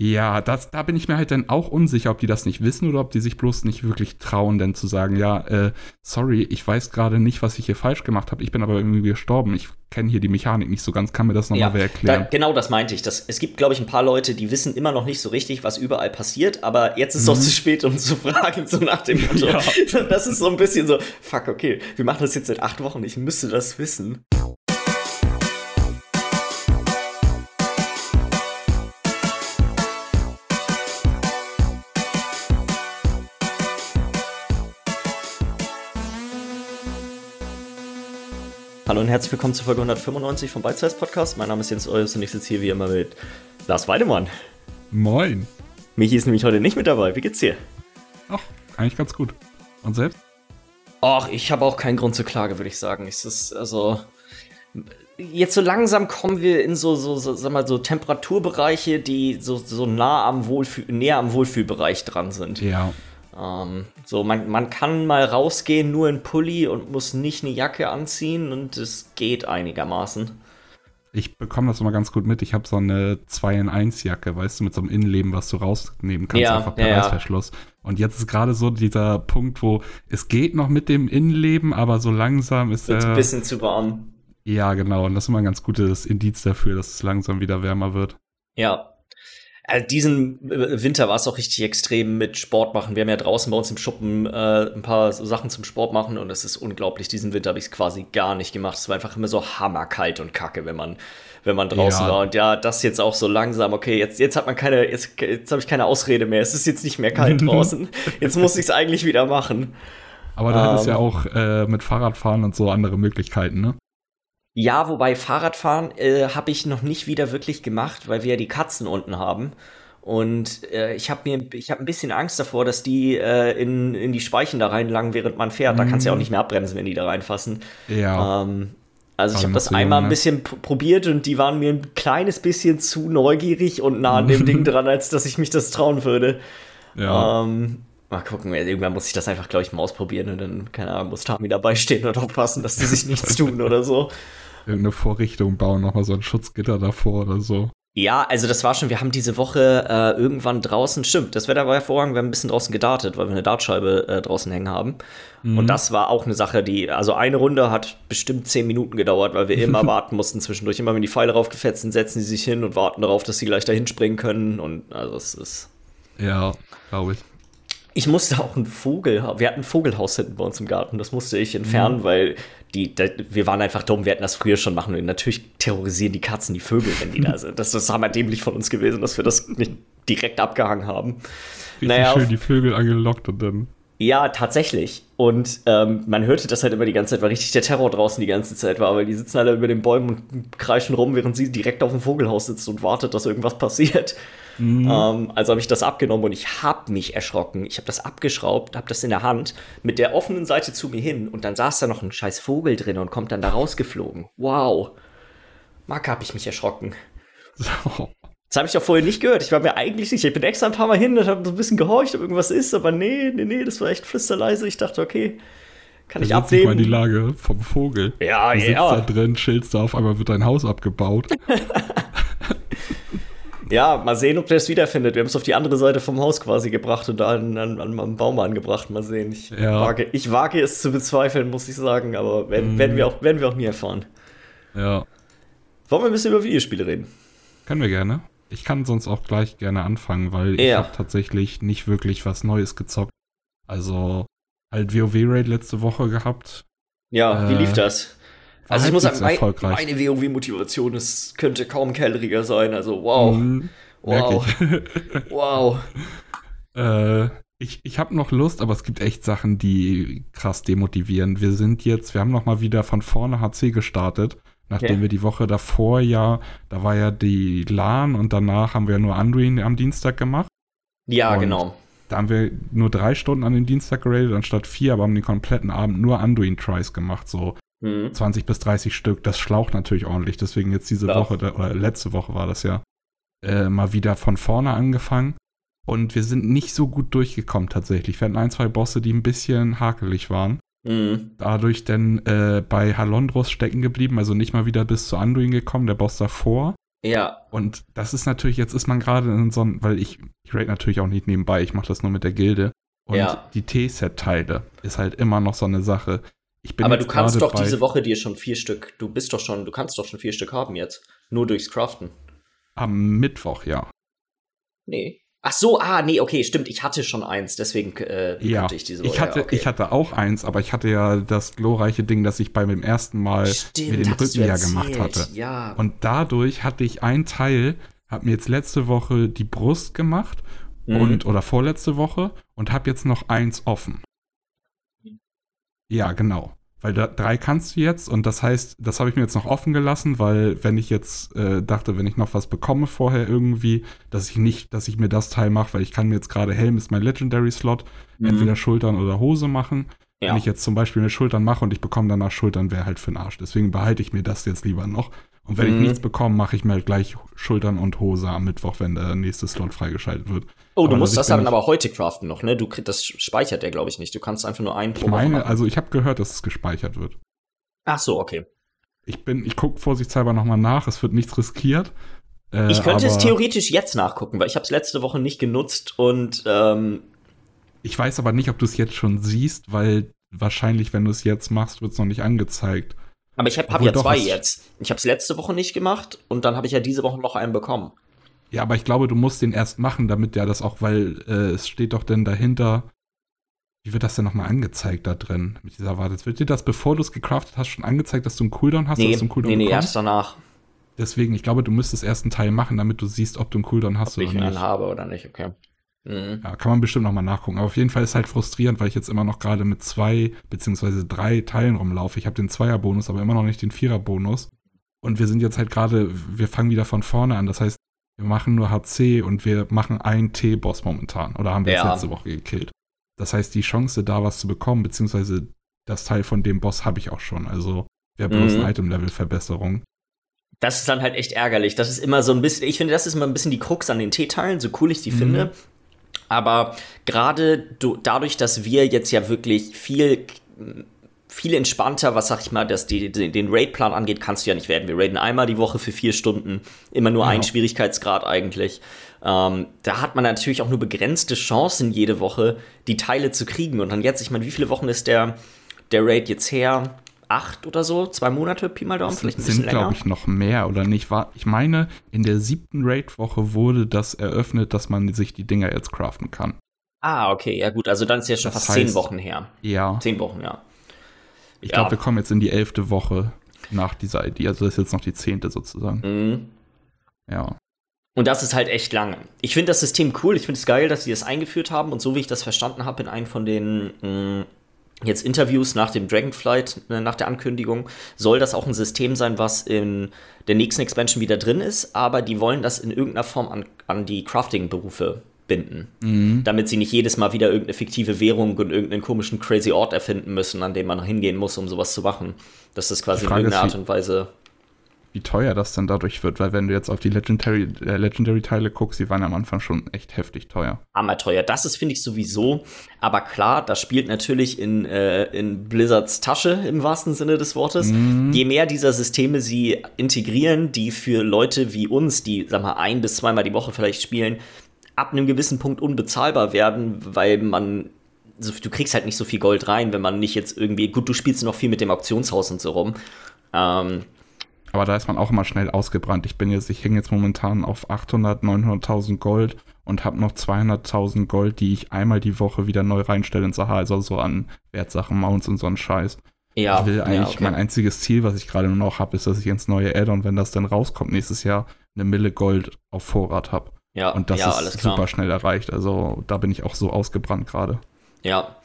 Ja, das, da bin ich mir halt dann auch unsicher, ob die das nicht wissen oder ob die sich bloß nicht wirklich trauen, denn zu sagen, ja, äh, sorry, ich weiß gerade nicht, was ich hier falsch gemacht habe, ich bin aber irgendwie gestorben, ich kenne hier die Mechanik nicht so ganz, kann mir das nochmal Ja, wer erklären? Da, genau das meinte ich. Das, es gibt, glaube ich, ein paar Leute, die wissen immer noch nicht so richtig, was überall passiert, aber jetzt ist es auch zu spät, um zu fragen, so nach dem Motto. Ja. Das ist so ein bisschen so, fuck, okay, wir machen das jetzt seit acht Wochen, ich müsste das wissen. Hallo und herzlich willkommen zur Folge 195 vom Bite Size Podcast. Mein Name ist Jens Eus und ich sitze hier wie immer mit Lars Weidemann. Moin. Michi ist nämlich heute nicht mit dabei. Wie geht's dir? Ach, eigentlich ganz gut. Und selbst? Ach, ich habe auch keinen Grund zur Klage, würde ich sagen. Es ist also jetzt so langsam kommen wir in so so, so sag mal so Temperaturbereiche, die so so nah am Wohlfühl näher am Wohlfühlbereich dran sind. Ja. Ähm, so man man kann mal rausgehen nur in Pulli und muss nicht eine Jacke anziehen und es geht einigermaßen. Ich bekomme das immer ganz gut mit. Ich habe so eine 2 in 1 Jacke, weißt du, mit so einem Innenleben, was du rausnehmen kannst, Ja, einfach per ja. Reißverschluss. Und jetzt ist gerade so dieser Punkt, wo es geht noch mit dem Innenleben, aber so langsam ist Wird ein er. bisschen zu warm. Ja, genau. Und das ist immer ein ganz gutes Indiz dafür, dass es langsam wieder wärmer wird. Ja. Also diesen äh, Winter war es auch richtig extrem mit Sport machen. Wir haben ja draußen bei uns im Schuppen äh, ein paar so Sachen zum Sport machen und es ist unglaublich. Diesen Winter habe ich es quasi gar nicht gemacht. Es war einfach immer so hammerkalt und kacke, wenn man, wenn man draußen Ja. war. Und ja, das jetzt auch so langsam. Okay, jetzt, jetzt hat man keine, jetzt, jetzt habe ich keine Ausrede mehr. Es ist jetzt nicht mehr kalt draußen. Jetzt muss ich es eigentlich wieder machen. Aber du hättest Ähm. ja auch äh, mit Fahrradfahren und so andere Möglichkeiten, ne? Ja, wobei Fahrradfahren äh, habe ich noch nicht wieder wirklich gemacht, weil wir ja die Katzen unten haben. Und äh, ich habe mir, ich habe ein bisschen Angst davor, dass die äh, in, in die Speichen da reinlangen, während man fährt. Da kannst du ja auch nicht mehr abbremsen, wenn die da reinfassen. Ja. Ähm, also ich habe das einmal ein ne? bisschen pr- probiert und die waren mir ein kleines bisschen zu neugierig und nah an dem Ding dran, als dass ich mich das trauen würde. ja. Ähm, mal gucken, irgendwann muss ich das einfach, glaube ich, mal ausprobieren und dann, keine Ahnung, muss Tami dabei stehen und aufpassen, dass die sich nichts tun oder so. Irgendeine Vorrichtung bauen, nochmal so ein Schutzgitter davor oder so. Ja, also das war schon, wir haben diese Woche äh, irgendwann draußen, stimmt, das Wetter war hervorragend, wir haben ein bisschen draußen gedartet, weil wir eine Dartscheibe äh, draußen hängen haben. Und das war auch eine Sache, die, also eine Runde hat bestimmt zehn Minuten gedauert, weil wir immer warten mussten zwischendurch. Immer wenn die Pfeile raufgefetzt sind, setzen sie sich hin und warten darauf, dass sie gleich dahin springen können. Und also es ist. Ja, glaube ich. Ich musste auch einen Vogel haben. Wir hatten ein Vogelhaus hinten bei uns im Garten. Das musste ich entfernen, weil die, da, wir waren einfach dumm. Wir hätten das früher schon machen. Und natürlich terrorisieren die Katzen die Vögel, wenn die da sind. Das ist hammer-dämlich von uns gewesen, dass wir das nicht direkt abgehangen haben. Richtig Naja, schön die Vögel angelockt und dann. Ja, tatsächlich. Und ähm, man hörte das halt immer die ganze Zeit, weil richtig der Terror draußen die ganze Zeit war, weil die sitzen alle über den Bäumen und kreischen rum, während sie direkt auf dem Vogelhaus sitzt und wartet, dass irgendwas passiert. Ähm, also habe ich das abgenommen und ich habe mich erschrocken. Ich habe das abgeschraubt, habe das in der Hand mit der offenen Seite zu mir hin und dann saß da noch ein scheiß Vogel drin und kommt dann da rausgeflogen. Wow. Marke habe ich mich erschrocken. So. Das habe ich doch vorher nicht gehört. Ich war mir eigentlich sicher. Ich bin extra ein paar Mal hin und habe so ein bisschen gehorcht, ob irgendwas ist, aber nee, nee, nee, das war echt flüsterleise. Ich dachte, okay, kann ich dich mal in die abnehmen. Lage vom Vogel. Ja, Du sitzt ja. da drin, chillst da, auf einmal wird dein Haus abgebaut. Ja, mal sehen, ob der es wiederfindet. Wir haben es auf die andere Seite vom Haus quasi gebracht und da an, an, an am Baum angebracht. Mal sehen. Ich, Ja. wage, ich wage es zu bezweifeln, muss ich sagen, aber werden, Mhm. werden, wir, auch, werden wir auch nie erfahren. ja, Wollen wir ein bisschen über Videospiele reden? können wir gerne. Ich kann sonst auch gleich gerne anfangen, weil ich Ja. habe tatsächlich nicht wirklich was Neues gezockt. Also halt WoW-Raid letzte Woche gehabt. Ja, wie Äh, lief das? Also ich muss sagen, mein, meine WoW-Motivation ist- könnte kaum kelleriger sein. Also wow, Mhm, wow, ich. wow. Äh, ich ich habe noch Lust, aber es gibt echt Sachen, die krass demotivieren. Wir sind jetzt, wir haben noch mal wieder von vorne HC gestartet, nachdem Ja. wir die Woche davor ja, da war ja die LAN und danach haben wir nur Anduin am Dienstag gemacht. Ja, Und- genau. Da haben wir nur drei Stunden an den Dienstag geradet, anstatt vier, aber haben den kompletten Abend nur Anduin-Tries gemacht, so Hm. 20 bis 30 Stück. Das schlaucht natürlich ordentlich, deswegen jetzt diese Ja. Woche, oder letzte Woche war das ja, äh, mal wieder von vorne angefangen. Und wir sind nicht so gut durchgekommen tatsächlich. Wir hatten ein, zwei Bosse, die ein bisschen hakelig waren. Hm. Dadurch dann äh, bei Halondros stecken geblieben, also nicht mal wieder bis zu Anduin gekommen, der Boss davor. Ja. Und das ist natürlich, jetzt ist man gerade in so einem, weil ich, ich rate natürlich auch nicht nebenbei, ich mache das nur mit der Gilde. Und Ja. die T-Set-Teile ist halt immer noch so eine Sache. Aber du kannst doch diese Woche dir schon vier Stück, du bist doch schon, du kannst doch schon vier Stück haben jetzt. Nur durchs Craften. Am Mittwoch, ja. Nee. Ach so, ah, nee, okay, stimmt, ich hatte schon eins, deswegen äh, Ja, ich diese Woche. ich hatte, ja, okay. ich hatte auch eins, aber ich hatte ja das glorreiche Ding, dass ich beim ersten Mal Stimmt, den hattest Rücken ja gemacht hatte. Ja. Und dadurch hatte ich ein Teil, habe mir jetzt letzte Woche die Brust gemacht Mhm. und oder vorletzte Woche und habe jetzt noch eins offen. Ja, genau. Weil da, drei kannst du jetzt und das heißt, das habe ich mir jetzt noch offen gelassen, weil wenn ich jetzt äh, dachte, wenn ich noch was bekomme vorher irgendwie, dass ich nicht, dass ich mir das Teil mache, weil ich kann mir jetzt gerade Helm ist mein Legendary Slot, Mhm. entweder Schultern oder Hose machen. Ja. Wenn ich jetzt zum Beispiel eine Schultern mache und ich bekomme danach Schultern, wäre halt für den Arsch. Deswegen behalte ich mir das jetzt lieber noch. Und wenn Mhm. ich nichts bekomme, mache ich mir halt gleich Schultern und Hose am Mittwoch, wenn der nächste Slot freigeschaltet wird. Oh, du Aber musst das ich dann aber heute craften noch, ne? Du krieg, das speichert der, glaube ich, nicht. Du kannst einfach nur einen Ich pro Woche meine, machen. also ich habe gehört, dass es gespeichert wird. Ach so, okay. Ich bin, ich gucke vorsichtshalber nochmal nach, es wird nichts riskiert. Äh, Ich könnte es theoretisch jetzt nachgucken, weil ich habe es letzte Woche nicht genutzt und ähm, Ich weiß aber nicht, ob du es jetzt schon siehst, weil wahrscheinlich, wenn du es jetzt machst, wird es noch nicht angezeigt. Aber ich habe hab ja zwei jetzt. Ich habe es letzte Woche nicht gemacht und dann habe ich ja diese Woche noch einen bekommen. Ja, aber ich glaube, du musst den erst machen, damit der das auch, weil äh, es steht doch denn dahinter. Wie wird das denn nochmal angezeigt da drin mit dieser Warte? Wird dir das, bevor du es gecraftet hast, schon angezeigt, dass du einen Cooldown hast? Nee, dass du einen Cooldown nee, nee, bekommst? erst danach, Deswegen, ich glaube, du müsstest erst einen Teil machen, damit du siehst, ob du einen Cooldown hast ob ich oder einen nicht. habe oder nicht, okay. Mhm. Ja, kann man bestimmt nochmal nachgucken. Aber auf jeden Fall ist halt frustrierend, weil ich jetzt immer noch gerade mit zwei beziehungsweise drei Teilen rumlaufe. Ich habe den Zweierbonus, aber immer noch nicht den Viererbonus. Und wir sind jetzt halt gerade, wir fangen wieder von vorne an. Das heißt, wir machen nur HC und wir machen einen T-Boss momentan. Oder haben wir Ja. letzte Woche gekillt. Das heißt, die Chance, da was zu bekommen, beziehungsweise das Teil von dem Boss habe ich auch schon. Also wäre bloß Mhm. eine Item-Level-Verbesserung. Das ist dann halt echt ärgerlich. Das ist immer so ein bisschen, ich finde, das ist immer ein bisschen die Krux an den T-Teilen, so cool ich die Mhm. finde. Aber gerade du- dadurch, dass wir jetzt ja wirklich viel, viel entspannter, was sag ich mal, dass die, den, den Raid-Plan angeht, kannst du ja nicht werden. Wir raiden einmal die Woche für vier Stunden, immer nur Ja. einen Schwierigkeitsgrad eigentlich. Ähm, da hat man natürlich auch nur begrenzte Chancen jede Woche, die Teile zu kriegen. Und dann jetzt, ich meine, wie viele Wochen ist der, der Raid jetzt her? Acht oder so? Zwei Monate, Pi mal Daumen, Das vielleicht ein bisschen sind, länger. glaube ich, noch mehr oder nicht. War, ich meine, in der siebten Raid-Woche wurde das eröffnet, dass man sich die Dinger jetzt craften kann. Ah, okay, ja gut, also dann ist ja schon Das fast zehn heißt- Wochen her. Ja, Zehn Wochen, ja. ich ja. glaube, wir kommen jetzt in die elfte Woche nach dieser ID. Also das ist jetzt noch die zehnte sozusagen. Mhm. Ja. Und das ist halt echt lange. Ich finde das System cool, ich finde es geil, dass sie das eingeführt haben und so wie ich das verstanden habe in einem von den mh, jetzt Interviews nach dem Dragonflight, äh, nach der Ankündigung, soll das auch ein System sein, was in der nächsten Expansion wieder drin ist, aber die wollen das in irgendeiner Form an, an die Crafting-Berufe binden. Mhm. Damit sie nicht jedes Mal wieder irgendeine fiktive Währung und irgendeinen komischen crazy Ort erfinden müssen, an dem man hingehen muss, um sowas zu machen. Dass das quasi in irgendeiner ist, Art und Weise. Wie teuer das dann dadurch wird, weil wenn du jetzt auf die Legendary, äh, Legendary-Teile guckst, die waren am Anfang schon echt heftig teuer. hammerteuer. Das ist, finde ich, sowieso. Aber klar, das spielt natürlich in, äh, in Blizzards Tasche im wahrsten Sinne des Wortes. Je mehr dieser Systeme sie integrieren, die für Leute wie uns, die, sag mal, ein bis zweimal die Woche vielleicht spielen, ab einem gewissen Punkt unbezahlbar werden, weil man. So, du kriegst halt nicht so viel Gold rein, wenn man nicht jetzt irgendwie. Gut, du spielst noch viel mit dem Auktionshaus und so rum. Ähm, Aber da ist man auch immer schnell ausgebrannt. Ich bin jetzt, ich hänge jetzt momentan auf 800, 900.000 Gold und habe noch 200.000 Gold, die ich einmal die Woche wieder neu reinstelle ins Saha, also so an Wertsachen, Mounts und so einen Scheiß. ja, ich will eigentlich, ja, okay. mein einziges Ziel, was ich gerade nur noch habe, ist, dass ich ins neue Add-on, wenn das dann rauskommt nächstes Jahr, eine Mille Gold auf Vorrat habe. ja, Und das ja, ist super schnell erreicht. Also da bin ich auch so ausgebrannt gerade. Ja.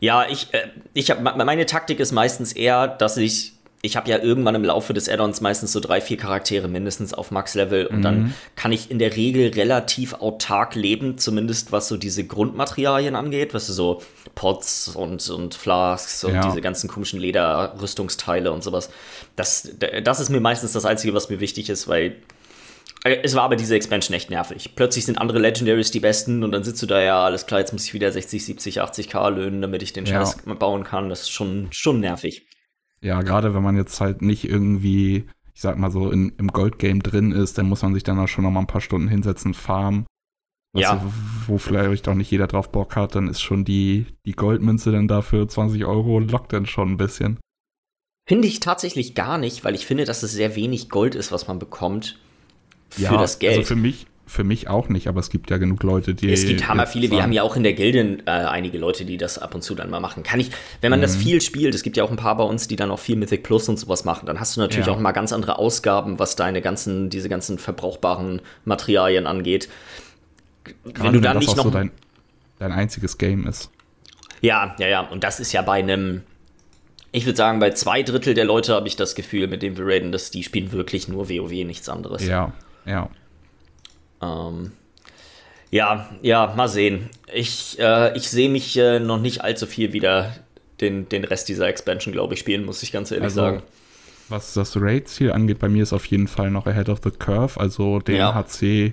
Ja, ich, äh, ich habe meine Taktik ist meistens eher, dass ich ich habe ja irgendwann im Laufe des Add-ons meistens so drei, vier Charaktere mindestens auf Max-Level und dann kann ich in der Regel relativ autark leben, zumindest was so diese Grundmaterialien angeht, was so Pots und, und Flasks und Ja. diese ganzen komischen Lederrüstungsteile und sowas. Das, das ist mir meistens das Einzige, was mir wichtig ist, weil äh, es war aber diese Expansion echt nervig. Plötzlich sind andere Legendaries die besten und dann sitzt du da, ja, alles klar, jetzt muss ich wieder 60, 70, 80k löhnen, damit ich den Ja. Scheiß bauen kann. Das ist schon, schon nervig. Ja, gerade wenn man jetzt halt nicht irgendwie ich sag mal so, in, im Goldgame drin ist, dann muss man sich dann auch schon noch mal ein paar Stunden hinsetzen, farmen. Ja. Wo vielleicht auch nicht jeder drauf Bock hat, dann ist schon die, die Goldmünze dann dafür 20 Euro lockt dann schon ein bisschen. Finde ich tatsächlich gar nicht, weil ich finde, dass es sehr wenig Gold ist, was man bekommt für ja, das Geld. Also für mich, für mich auch nicht, aber es gibt ja genug Leute, die. Es gibt hammer viele, wir haben ja auch in der Gilde äh, einige Leute, die das ab und zu dann mal machen. Kann ich, wenn man das Mhm. viel spielt, es gibt ja auch ein paar bei uns, die dann auch viel Mythic Plus und sowas machen, dann hast du natürlich Ja. auch mal ganz andere Ausgaben, was deine ganzen, diese ganzen verbrauchbaren Materialien angeht. Gerade wenn du dann das nicht noch. so dein, dein einziges Game ist. ja, ja, ja, und das ist ja bei einem. Ich würde sagen, bei zwei Drittel der Leute habe ich das Gefühl, mit dem wir raiden, dass die spielen wirklich nur WoW, nichts anderes. Ja, ja. Ähm, ja, ja, mal sehen. Ich, äh, ich sehe mich äh, noch nicht allzu viel wieder den, den Rest dieser Expansion, glaube ich, spielen, muss ich ganz ehrlich Also, sagen. Was das Raid-Ziel angeht, bei mir ist auf jeden Fall noch Ahead of the Curve, also den Ja. HC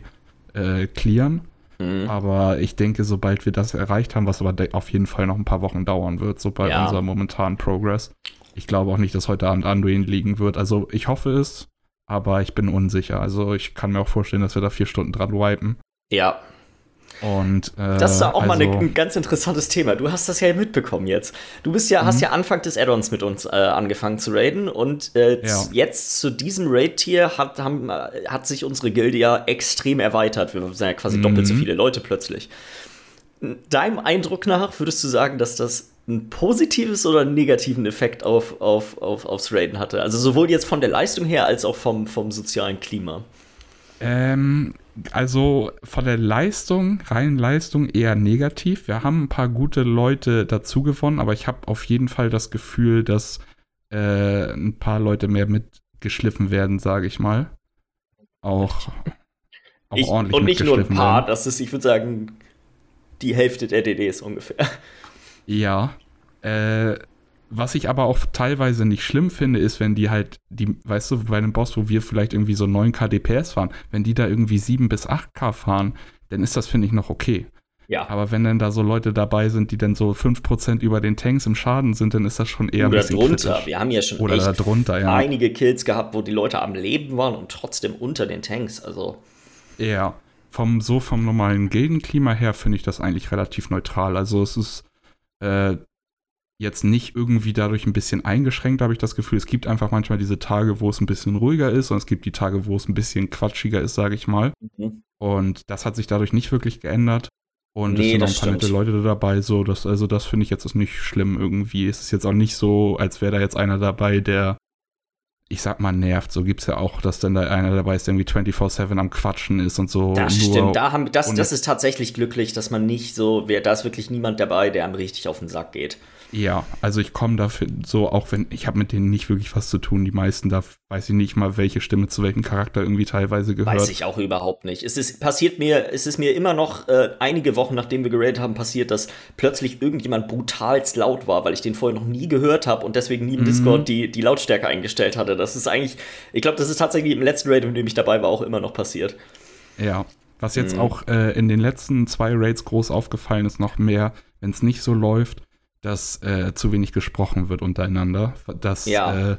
äh, clearen. Mhm. Aber ich denke, sobald wir das erreicht haben, was aber auf jeden Fall noch ein paar Wochen dauern wird, so bei Ja. unserem momentanen Progress. Ich glaube auch nicht, dass heute Abend Anduin liegen wird. Also ich hoffe es, aber ich bin unsicher. Also ich kann mir auch vorstellen, dass wir da vier Stunden dran wipen. Ja, Und äh, das ist auch mal also, eine, ein ganz interessantes Thema. Du hast das ja mitbekommen jetzt. Du bist ja, hast Mhm. ja Anfang des Add-ons mit uns äh, angefangen zu raiden und äh, Ja. jetzt zu diesem Raid-Tier hat, haben, äh, hat sich unsere Gilde ja extrem erweitert. Wir sind ja quasi doppelt so Mhm. viele Leute plötzlich. Deinem Eindruck nach würdest du sagen, dass das ein positives oder einen negativen Effekt auf, auf, auf, aufs Raiden hatte? Also sowohl jetzt von der Leistung her als auch vom, vom sozialen Klima. Ähm, also von der Leistung, reinen Leistung eher negativ. Wir haben ein paar gute Leute dazu gewonnen, aber ich habe auf jeden Fall das Gefühl, dass äh, ein paar Leute mehr mitgeschliffen werden, sage ich mal. Auch, auch Ich, ordentlich und nicht nur ein paar, werden. das ist, ich würde sagen, die Hälfte der DDs ungefähr. Ja. Äh, was ich aber auch teilweise nicht schlimm finde, ist, wenn die halt, die, weißt du, bei einem Boss, wo wir vielleicht irgendwie so 9k DPS fahren, wenn die da irgendwie 7 bis 8k fahren, dann ist das, finde ich, noch okay. Ja. Aber wenn dann da so Leute dabei sind, die dann so 5% über den Tanks im Schaden sind, dann ist das schon eher ein Oder bisschen drunter. kritisch. Wir haben ja schon Oder echt darunter, ja. einige Kills gehabt, wo die Leute am Leben waren und trotzdem unter den Tanks. Also, Ja. Vom, so vom normalen Gildenklima her finde ich das eigentlich relativ neutral. Also es ist äh, jetzt nicht irgendwie dadurch ein bisschen eingeschränkt, habe ich das Gefühl. Es gibt einfach manchmal diese Tage, wo es ein bisschen ruhiger ist und es gibt die Tage, wo es ein bisschen quatschiger ist, sage ich mal. mhm. Und das hat sich dadurch nicht wirklich geändert. Und Nee, es sind noch das ein paar nette. Leute dabei. So, das, also das finde ich jetzt ist nicht schlimm irgendwie. Es ist jetzt auch nicht so, als wäre da jetzt einer dabei, der, ich sag mal, nervt. So gibt es ja auch, dass dann da einer dabei ist, der irgendwie 24-7 am Quatschen ist und so. das stimmt. Da haben, das, das ist tatsächlich glücklich, dass man nicht so, wer- da ist wirklich niemand dabei, der einem richtig auf den Sack geht. Ja, also ich komme dafür so, auch wenn ich habe mit denen nicht wirklich was zu tun. Die meisten, da weiß ich nicht mal, welche Stimme zu welchem Charakter irgendwie teilweise gehört. Weiß ich auch überhaupt nicht. Es ist passiert mir, es ist mir immer noch äh, einige Wochen nachdem wir geradet haben passiert, dass plötzlich irgendjemand brutalst laut war, weil ich den vorher noch nie gehört habe und deswegen nie im Mhm. Discord die, die Lautstärke eingestellt hatte. Das ist eigentlich, ich glaube, das ist tatsächlich im letzten Raid, in dem ich dabei war, auch immer noch passiert. Ja, was jetzt Mhm. auch äh, in den letzten zwei Raids groß aufgefallen ist, noch mehr, wenn es nicht so läuft, dass äh, zu wenig gesprochen wird untereinander. Dass, Ja. äh,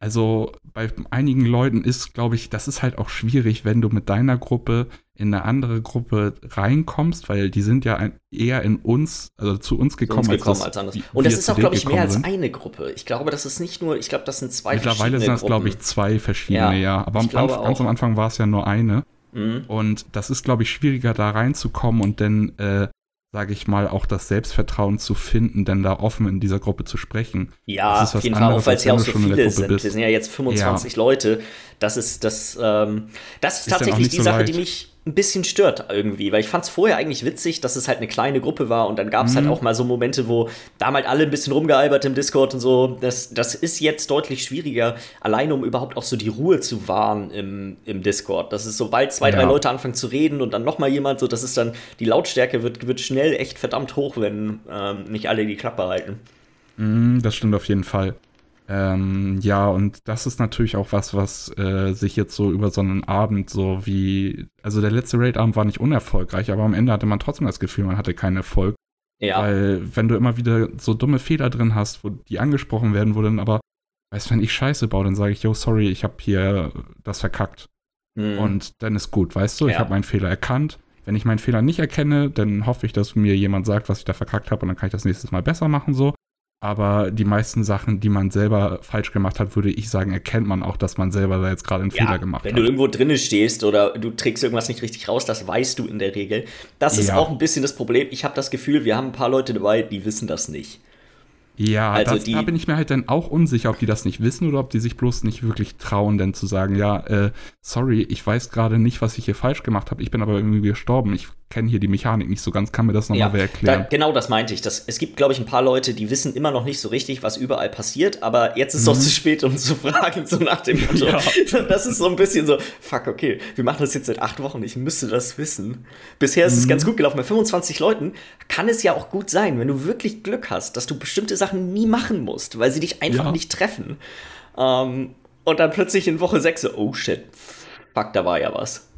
also bei einigen Leuten ist, glaube ich, das ist halt auch schwierig, wenn du mit deiner Gruppe in eine andere Gruppe reinkommst, weil die sind ja ein, eher in uns, also zu uns Zu gekommen, uns gekommen das- als anders. Und das ist zu auch, glaube ich, mehr als eine Gruppe. Ich glaube, das ist nicht nur, ich glaube, das sind zwei Mittlerweile verschiedene sind das, glaube ich, zwei verschiedene, Ja, ja. Aber am Anfang, ganz am Anfang war es ja nur eine. Mhm. Und das ist, glaube ich, schwieriger, da reinzukommen und dann, äh, sage ich mal, auch das Selbstvertrauen zu finden, denn da offen in dieser Gruppe zu sprechen. Ja, auf jeden Fall, auch weil es ja auch so viele sind. bist. Wir sind ja jetzt 25 Leute. Das ist, das, ähm, das ist, Ist tatsächlich die so Sache, leicht. die mich ein bisschen stört irgendwie, weil ich fand es vorher eigentlich witzig, dass es halt eine kleine Gruppe war und dann gab es halt Mhm. auch mal so Momente, wo da haben halt alle ein bisschen rumgealbert im Discord und so. Das, das ist jetzt deutlich schwieriger, alleine um überhaupt auch so die Ruhe zu wahren im, im Discord. Das ist, sobald zwei, drei Ja. Leute anfangen zu reden und dann noch mal jemand, so das ist dann, die Lautstärke wird, wird schnell echt verdammt hoch, wenn ähm, nicht alle die Klappe halten. Mm, das stimmt auf jeden Fall. Ähm, ja, und das ist natürlich auch was, was äh, sich jetzt so über so einen Abend so wie, also der letzte Raid-Abend war nicht unerfolgreich, aber am Ende hatte man trotzdem das Gefühl, man hatte keinen Erfolg. Ja. Weil wenn du immer wieder so dumme Fehler drin hast, wo die angesprochen werden, wo dann aber Weißt du, wenn ich Scheiße baue, dann sage ich, yo, sorry, ich habe hier das verkackt. Mhm. Und dann ist gut, weißt du, ja. ich habe meinen Fehler erkannt. Wenn ich meinen Fehler nicht erkenne, dann hoffe ich, dass mir jemand sagt, was ich da verkackt habe und dann kann ich das nächstes Mal besser machen so. Aber die meisten Sachen, die man selber falsch gemacht hat, würde ich sagen, erkennt man auch, dass man selber da jetzt gerade einen ja, Fehler gemacht wenn hat. Wenn du irgendwo drinnen stehst oder du trägst irgendwas nicht richtig raus, das weißt du in der Regel. Das ist ja. auch ein bisschen das Problem. Ich habe das Gefühl, wir haben ein paar Leute dabei, die wissen das nicht. Ja, also das, die, da bin ich mir halt dann auch unsicher, ob die das nicht wissen oder ob die sich bloß nicht wirklich trauen, denn zu sagen, ja, äh, sorry, ich weiß gerade nicht, was ich hier falsch gemacht habe, ich bin aber irgendwie gestorben, ich kenne hier die Mechanik nicht so ganz, kann mir das nochmal ja, wer erklären? Da, genau das meinte ich. Das, es gibt, glaube ich, ein paar Leute, die wissen immer noch nicht so richtig, was überall passiert, aber jetzt ist es mhm. auch zu spät, um zu fragen, so nach dem Motto. Ja. Das ist so ein bisschen so, fuck, okay, wir machen das jetzt seit acht Wochen, ich müsste das wissen. Bisher ist mhm. es ganz gut gelaufen. Bei 25 Leuten kann es ja auch gut sein, wenn du wirklich Glück hast, dass du bestimmte Sachen nie machen musst, weil sie dich einfach ja. nicht treffen. Ähm, und dann plötzlich in Woche 6 so, oh shit, fuck, da war ja was.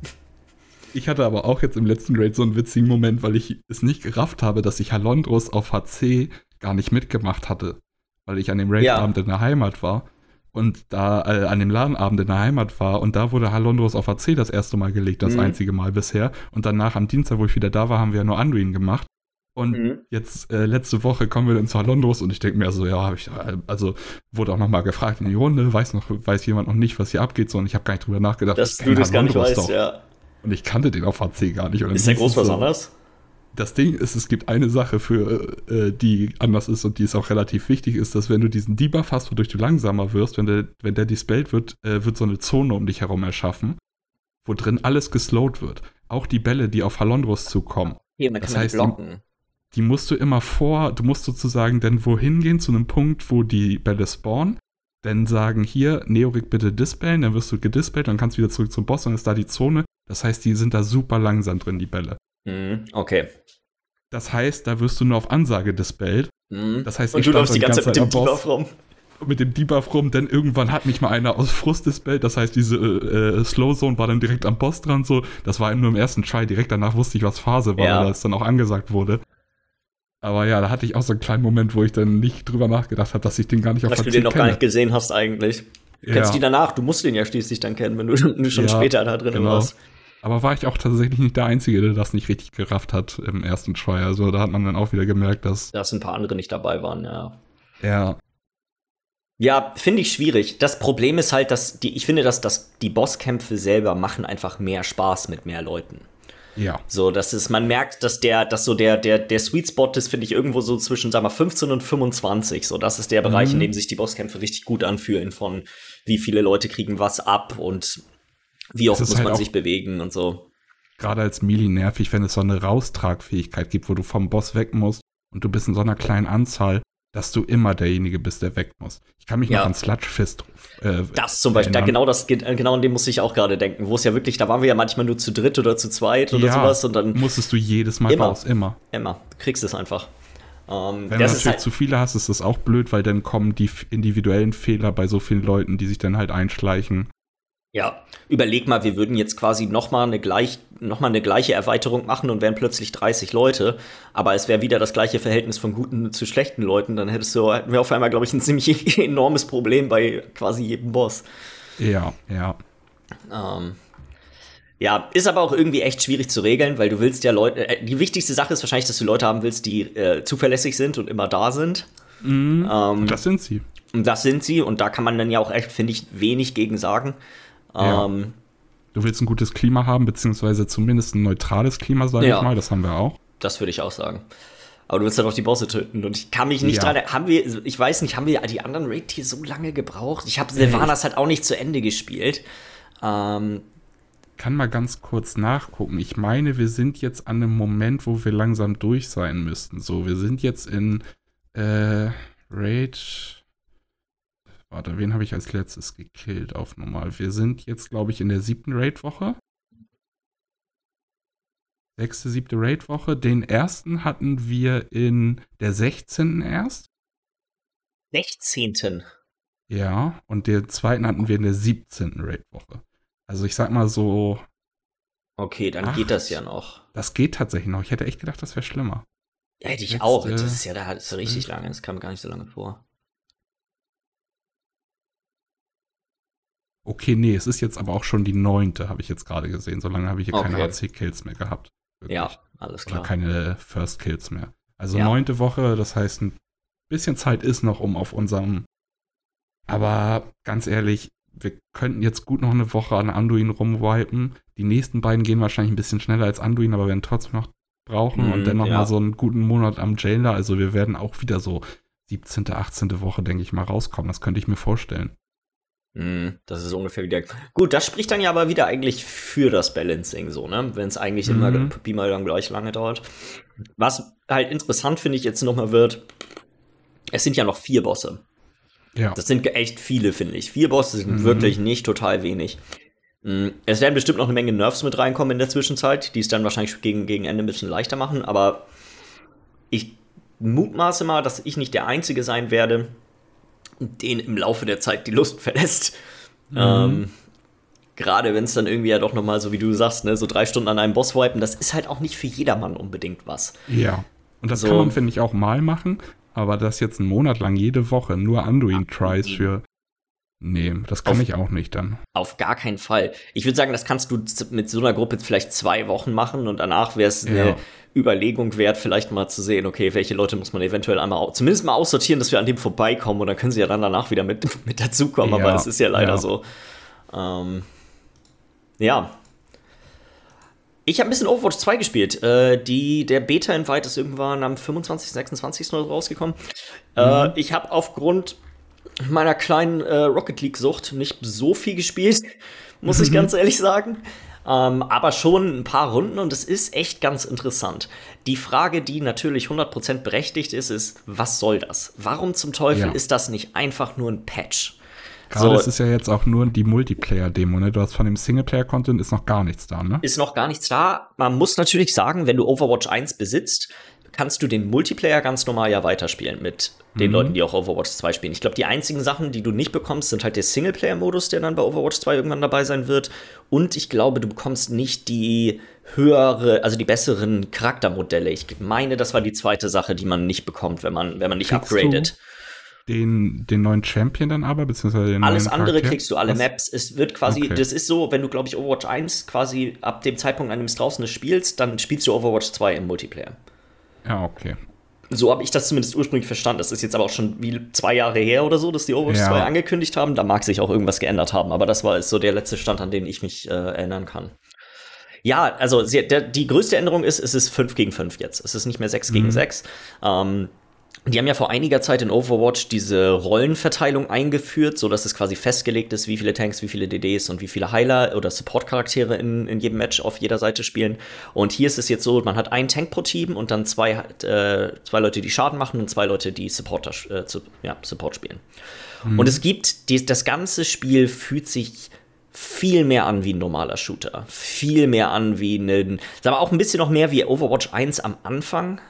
Ich hatte aber auch jetzt im letzten Raid so einen witzigen Moment, weil ich es nicht gerafft habe, dass ich Halondros auf HC gar nicht mitgemacht hatte. Weil ich an dem Raid-Abend ja. in der Heimat war und da äh, an dem Ladenabend in der Heimat war und da wurde Halondros auf AC das erste Mal gelegt, das mhm. einzige Mal bisher. Und danach am Dienstag, wo ich wieder da war, haben wir ja nur Anduin gemacht. Und mhm. jetzt äh, letzte Woche kommen wir dann zu Halondros und ich denke mir so, ja, habe ich, also wurde auch nochmal gefragt in die Runde, weiß noch, weiß jemand noch nicht, was hier abgeht, so und ich habe gar nicht drüber nachgedacht. Dass du das gar nicht weißt, ja. Und ich kannte den auf HC gar nicht. ist der groß was so, anders? Das Ding ist, es gibt eine Sache, für äh, die anders ist und die ist auch relativ wichtig, ist, dass wenn du diesen Debuff hast, wodurch du langsamer wirst, wenn der, wenn der dispelled wird, äh, wird so eine Zone um dich herum erschaffen, wo drin alles geslowt wird. Auch die Bälle, die auf Halondros zukommen. Hier, man das kann heißt, blocken. Die, musst du immer vor, du musst sozusagen dann wohin gehen zu einem Punkt, wo die Bälle spawnen dann sagen hier, Neorik bitte dispellen, dann wirst du gedispelt, dann kannst du wieder zurück zum Boss, dann ist da die Zone. Das heißt, die sind da super langsam drin, die Bälle. Mhm, okay. Das heißt, da wirst du nur auf Ansage dispellt. Mhm. Das heißt, Und du läufst die ganze Zeit mit dem Debuff rum. Mit dem Debuff rum, denn irgendwann hat mich mal einer aus Frust dispellt. Das heißt, diese äh, Slow Zone war dann direkt am Boss dran. So, das war nur im ersten Try. Direkt danach wusste ich, was Phase war, ja. weil das dann auch angesagt wurde. Aber ja, da hatte ich auch so einen kleinen Moment, wo ich dann nicht drüber nachgedacht habe, dass ich den gar nicht auf Dass du den noch kenne. gar nicht gesehen hast eigentlich. Ja. Kennst du die danach? Du musst den ja schließlich dann kennen, wenn du schon ja, später da drin genau. warst. Aber war ich auch tatsächlich nicht der Einzige, der das nicht richtig gerafft hat im ersten Try. Also da hat man dann auch wieder gemerkt, dass. Dass ein paar andere nicht dabei waren, ja. Ja. Ja, finde ich schwierig. Das Problem ist halt, dass die, ich finde, dass, dass die Bosskämpfe selber machen einfach mehr Spaß mit mehr Leuten. Ja. So, das ist, man merkt, dass der, dass so der, der, der Sweet Spot ist, finde ich, irgendwo so zwischen, sagen wir, 15 und 25. So, das ist der Bereich, mhm. in dem sich die Bosskämpfe richtig gut anfühlen, von wie viele Leute kriegen was ab und wie oft muss halt man sich bewegen und so. Gerade als Mili nervig, wenn es so eine Raustragfähigkeit gibt, wo du vom Boss weg musst und du bist in so einer kleinen Anzahl dass du immer derjenige bist, der weg muss. Ich kann mich ja. noch an Sludgefist äh, Das zum Beispiel, da genau das genau an dem muss ich auch gerade denken, wo es ja wirklich, da waren wir ja manchmal nur zu dritt oder zu zweit oder ja, sowas und dann musstest du jedes Mal immer, raus, immer. Immer, du kriegst es einfach. Ähm, Wenn du natürlich halt zu viele hast, ist das auch blöd, weil dann kommen die individuellen Fehler bei so vielen Leuten, die sich dann halt einschleichen. Ja, überleg mal, wir würden jetzt quasi nochmal eine, gleich, noch eine gleiche Erweiterung machen und wären plötzlich 30 Leute, aber es wäre wieder das gleiche Verhältnis von guten zu schlechten Leuten, dann hättest du, hätten wir auf einmal, glaube ich, ein ziemlich enormes Problem bei quasi jedem Boss. Ja, ja. Ähm, ja, ist aber auch irgendwie echt schwierig zu regeln, weil du willst ja Leute, äh, die wichtigste Sache ist wahrscheinlich, dass du Leute haben willst, die äh, zuverlässig sind und immer da sind. Mhm, ähm, das sind sie. Das sind sie und da kann man dann ja auch echt, finde ich, wenig gegen sagen. Ja. Ähm, du willst ein gutes Klima haben, beziehungsweise zumindest ein neutrales Klima, sage ja. ich mal. Das haben wir auch. Das würde ich auch sagen. Aber du willst halt doch die Bosse töten. Und ich kann mich nicht ja. dran. Haben wir, ich weiß nicht, haben wir die anderen Raid hier so lange gebraucht? Ich habe Silvanas halt auch nicht zu Ende gespielt. Ähm, kann mal ganz kurz nachgucken. Ich meine, wir sind jetzt an einem Moment, wo wir langsam durch sein müssten. So, wir sind jetzt in äh, Raid Warte, wen habe ich als letztes gekillt auf normal? Wir sind jetzt, glaube ich, in der siebten Raid-Woche. Sechste, siebte Raid-Woche. Den ersten hatten wir in der 16. erst. 16. Ja, und den zweiten hatten wir in der 17. Raid-Woche. Also ich sag mal so. Okay, dann acht. geht das ja noch. Das geht tatsächlich noch. Ich hätte echt gedacht, das wäre schlimmer. Ja, hätte ich Letzte, auch. Das ist ja da ist richtig lange. Das kam gar nicht so lange vor. Okay, nee, es ist jetzt aber auch schon die neunte, habe ich jetzt gerade gesehen. So lange habe ich hier okay. keine HC-Kills mehr gehabt. Wirklich. Ja, alles klar. Oder keine First Kills mehr. Also ja. neunte Woche, das heißt, ein bisschen Zeit ist noch, um auf unserem. Aber ganz ehrlich, wir könnten jetzt gut noch eine Woche an Anduin rumwipen. Die nächsten beiden gehen wahrscheinlich ein bisschen schneller als Anduin, aber werden trotzdem noch brauchen mm, und dann noch ja. mal so einen guten Monat am Jailer. Also wir werden auch wieder so 17., 18. Woche, denke ich mal, rauskommen. Das könnte ich mir vorstellen. Mm, das ist ungefähr wieder. Gut, das spricht dann ja aber wieder eigentlich für das Balancing so, ne? Wenn es eigentlich mhm. immer Pi mal dann gleich lange dauert. Was halt interessant finde ich jetzt nochmal wird, es sind ja noch vier Bosse. Ja. Das sind echt viele, finde ich. Vier Bosse sind mhm. wirklich nicht total wenig. Mm, es werden bestimmt noch eine Menge Nerfs mit reinkommen in der Zwischenzeit, die es dann wahrscheinlich gegen, gegen Ende ein bisschen leichter machen, aber ich mutmaße mal, dass ich nicht der Einzige sein werde, den im Laufe der Zeit die Lust verlässt. Mhm. Ähm, Gerade wenn es dann irgendwie ja doch nochmal, so wie du sagst, ne, so drei Stunden an einem Boss wipen, das ist halt auch nicht für jedermann unbedingt was. Ja. Und das so. kann man, finde ich, auch mal machen, aber das jetzt einen Monat lang jede Woche nur Anduin-Tries für. Nee, das kann auf, ich auch nicht dann. Auf gar keinen Fall. Ich würde sagen, das kannst du mit so einer Gruppe vielleicht zwei Wochen machen und danach wäre es ja. eine Überlegung wert, vielleicht mal zu sehen, okay, welche Leute muss man eventuell einmal zumindest mal aussortieren, dass wir an dem vorbeikommen und dann können sie ja dann danach wieder mit, mit dazukommen, ja, aber es ist ja leider ja. so. Ähm, ja, ich habe ein bisschen Overwatch 2 gespielt. Äh, die, der Beta-Invite ist irgendwann am 25., 26. rausgekommen. Äh, mhm. Äh, ich habe aufgrund meiner kleinen äh, Rocket League-Sucht nicht so viel gespielt, muss mhm. ich ganz ehrlich sagen. Ähm, aber schon ein paar Runden und es ist echt ganz interessant. Die Frage, die natürlich 100% berechtigt ist, ist, was soll das? Warum zum Teufel ja. ist das nicht einfach nur ein Patch? Gerade so, es ist ja jetzt auch nur die Multiplayer-Demo, ne? Du hast von dem Singleplayer-Content ist noch gar nichts da, ne? Ist noch gar nichts da. Man muss natürlich sagen, wenn du Overwatch 1 besitzt, kannst du den Multiplayer ganz normal ja weiterspielen mit den mhm. Leuten, die auch Overwatch 2 spielen. Ich glaube, die einzigen Sachen, die du nicht bekommst, sind halt der Singleplayer-Modus, der dann bei Overwatch 2 irgendwann dabei sein wird. Und ich glaube, du bekommst nicht die höhere, also die besseren Charaktermodelle. Ich meine, das war die zweite Sache, die man nicht bekommt, wenn man, wenn man nicht Kriegst upgradet. Den, den neuen Champion dann aber, beziehungsweise den Alles andere Charakter? kriegst du, alle Was? Maps. Es wird quasi, okay. das ist so, wenn du, glaube ich, Overwatch 1 quasi ab dem Zeitpunkt, an dem es draußen ist, spielst, dann spielst du Overwatch 2 im Multiplayer. Ja, okay. So habe ich das zumindest ursprünglich verstanden. Das ist jetzt aber auch schon wie zwei Jahre her oder so, dass die Overwatch ja. 2 angekündigt haben. Da mag sich auch irgendwas geändert haben, aber das war so der letzte Stand, an den ich mich äh, erinnern kann. Ja, also sie, der, die größte Änderung ist, es ist 5 gegen 5 jetzt. Es ist nicht mehr 6 mhm. gegen 6. Ähm, die haben ja vor einiger Zeit in Overwatch diese Rollenverteilung eingeführt, so dass es quasi festgelegt ist, wie viele Tanks, wie viele DDs und wie viele Heiler oder Support-Charaktere in, in jedem Match auf jeder Seite spielen. Und hier ist es jetzt so, man hat einen Tank pro Team und dann zwei, äh, zwei Leute, die Schaden machen und zwei Leute, die Supporter, äh, zu, ja, Support spielen. Mhm. Und es gibt, die, das ganze Spiel fühlt sich viel mehr an wie ein normaler Shooter. Viel mehr an wie ein, wir auch ein bisschen noch mehr wie Overwatch 1 am Anfang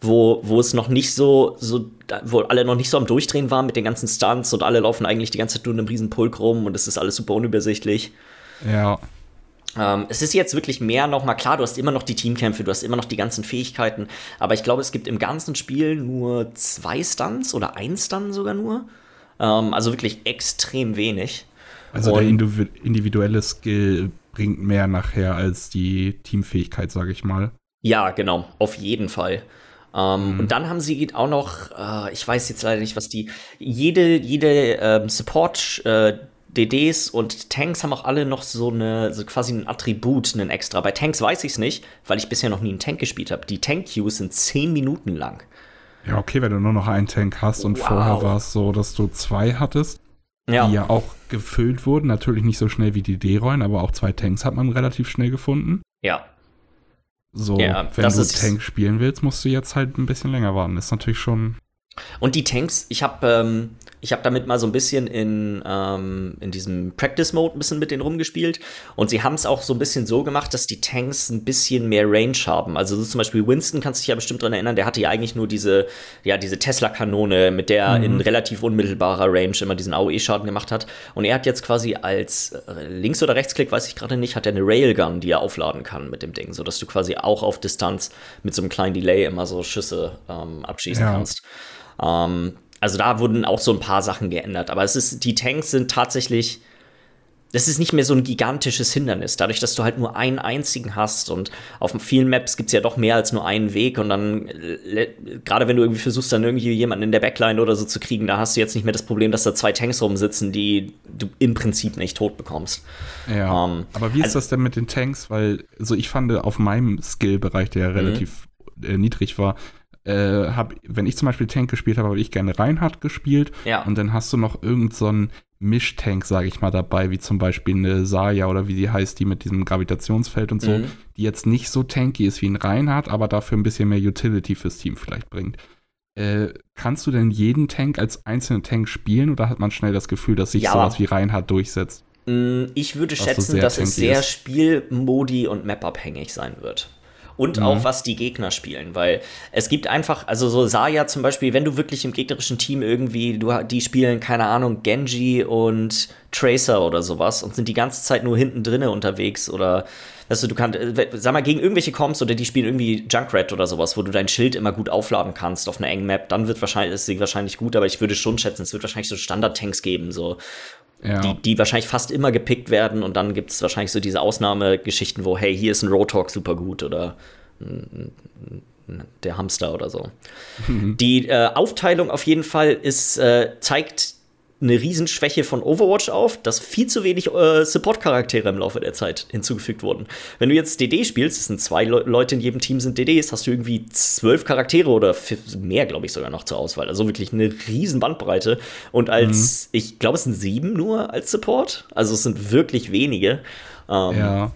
wo, wo es noch nicht so, so, wo alle noch nicht so am Durchdrehen waren mit den ganzen Stunts und alle laufen eigentlich die ganze Zeit nur in einem riesen Pulk rum und es ist alles super unübersichtlich. Ja. Ähm, es ist jetzt wirklich mehr noch mal klar, du hast immer noch die Teamkämpfe, du hast immer noch die ganzen Fähigkeiten, aber ich glaube, es gibt im ganzen Spiel nur zwei Stunts oder ein Stun sogar nur. Ähm, also wirklich extrem wenig. Also und der individuelle Skill bringt mehr nachher als die Teamfähigkeit, sage ich mal. Ja, genau, auf jeden Fall. Ähm, mhm. Und dann haben sie auch noch, äh, ich weiß jetzt leider nicht, was die, jede, jede ähm, Support, äh, DDs und Tanks haben auch alle noch so eine, so quasi ein Attribut, einen extra. Bei Tanks weiß ich es nicht, weil ich bisher noch nie einen Tank gespielt habe. Die Tank-Queues sind 10 Minuten lang. Ja, okay, wenn du nur noch einen Tank hast und wow. vorher war es so, dass du zwei hattest, ja. die ja auch gefüllt wurden. Natürlich nicht so schnell wie die D-Rollen, aber auch zwei Tanks hat man relativ schnell gefunden. Ja. So, ja, wenn du Tank spielen willst, musst du jetzt halt ein bisschen länger warten. Das ist natürlich schon. Und die Tanks, ich habe ähm, ich habe damit mal so ein bisschen in, ähm, in diesem Practice-Mode ein bisschen mit denen rumgespielt. Und sie haben es auch so ein bisschen so gemacht, dass die Tanks ein bisschen mehr Range haben. Also so zum Beispiel Winston, kannst du dich ja bestimmt dran erinnern, der hatte ja eigentlich nur diese, ja, diese Tesla-Kanone, mit der mhm. in relativ unmittelbarer Range immer diesen AOE-Schaden gemacht hat. Und er hat jetzt quasi als äh, Links- oder Rechtsklick, weiß ich gerade nicht, hat er eine Railgun, die er aufladen kann mit dem Ding, sodass du quasi auch auf Distanz mit so einem kleinen Delay immer so Schüsse ähm, abschießen ja. kannst. Ähm, also da wurden auch so ein paar Sachen geändert. Aber es ist, die Tanks sind tatsächlich das ist nicht mehr so ein gigantisches Hindernis, dadurch, dass du halt nur einen einzigen hast und auf vielen Maps gibt es ja doch mehr als nur einen Weg und dann, äh, gerade wenn du irgendwie versuchst, dann irgendwie jemanden in der Backline oder so zu kriegen, da hast du jetzt nicht mehr das Problem, dass da zwei Tanks rumsitzen, die du im Prinzip nicht tot bekommst. Ja, ähm, aber wie ist also, das denn mit den Tanks? Weil, so ich fand auf meinem Skill-Bereich, der ja mhm. relativ äh, niedrig war, äh, hab, wenn ich zum Beispiel Tank gespielt habe, habe ich gerne Reinhardt gespielt. Ja. Und dann hast du noch irgend so Mischtank, sage ich mal, dabei, wie zum Beispiel eine Saya oder wie sie heißt, die mit diesem Gravitationsfeld und so, mhm. die jetzt nicht so tanky ist wie ein Reinhardt, aber dafür ein bisschen mehr Utility fürs Team vielleicht bringt. Äh, kannst du denn jeden Tank als einzelnen Tank spielen oder hat man schnell das Gefühl, dass sich ja, sowas wie Reinhardt durchsetzt? Mm, ich würde schätzen, dass es sehr ist. Spielmodi und Map-abhängig sein wird und mhm. auch was die Gegner spielen, weil es gibt einfach, also so Saya zum Beispiel, wenn du wirklich im gegnerischen Team irgendwie, du, die spielen, keine Ahnung, Genji und Tracer oder sowas und sind die ganze Zeit nur hinten drinne unterwegs oder Weißt du, du kannst, äh, sag mal, gegen irgendwelche kommst oder die spielen irgendwie Junkrat oder sowas, wo du dein Schild immer gut aufladen kannst auf einer engen Map, dann wird wahrscheinlich, ist sie wahrscheinlich gut, aber ich würde schon schätzen, es wird wahrscheinlich so Standard-Tanks geben, so. Ja. Die, die wahrscheinlich fast immer gepickt werden und dann gibt es wahrscheinlich so diese Ausnahmegeschichten, wo, hey, hier ist ein Roadhog super gut oder der Hamster oder so. Mhm. Die äh, Aufteilung auf jeden Fall ist, äh, zeigt eine Riesenschwäche von Overwatch auf, dass viel zu wenig äh, Support-Charaktere im Laufe der Zeit hinzugefügt wurden. Wenn du jetzt DD spielst, es sind zwei Le Leute in jedem Team sind DDs, hast du irgendwie zwölf Charaktere oder mehr, glaube ich, sogar noch zur Auswahl. Also wirklich eine riesen Bandbreite. Und als, mhm. ich glaube, es sind sieben nur als Support. Also es sind wirklich wenige. Ähm, ja.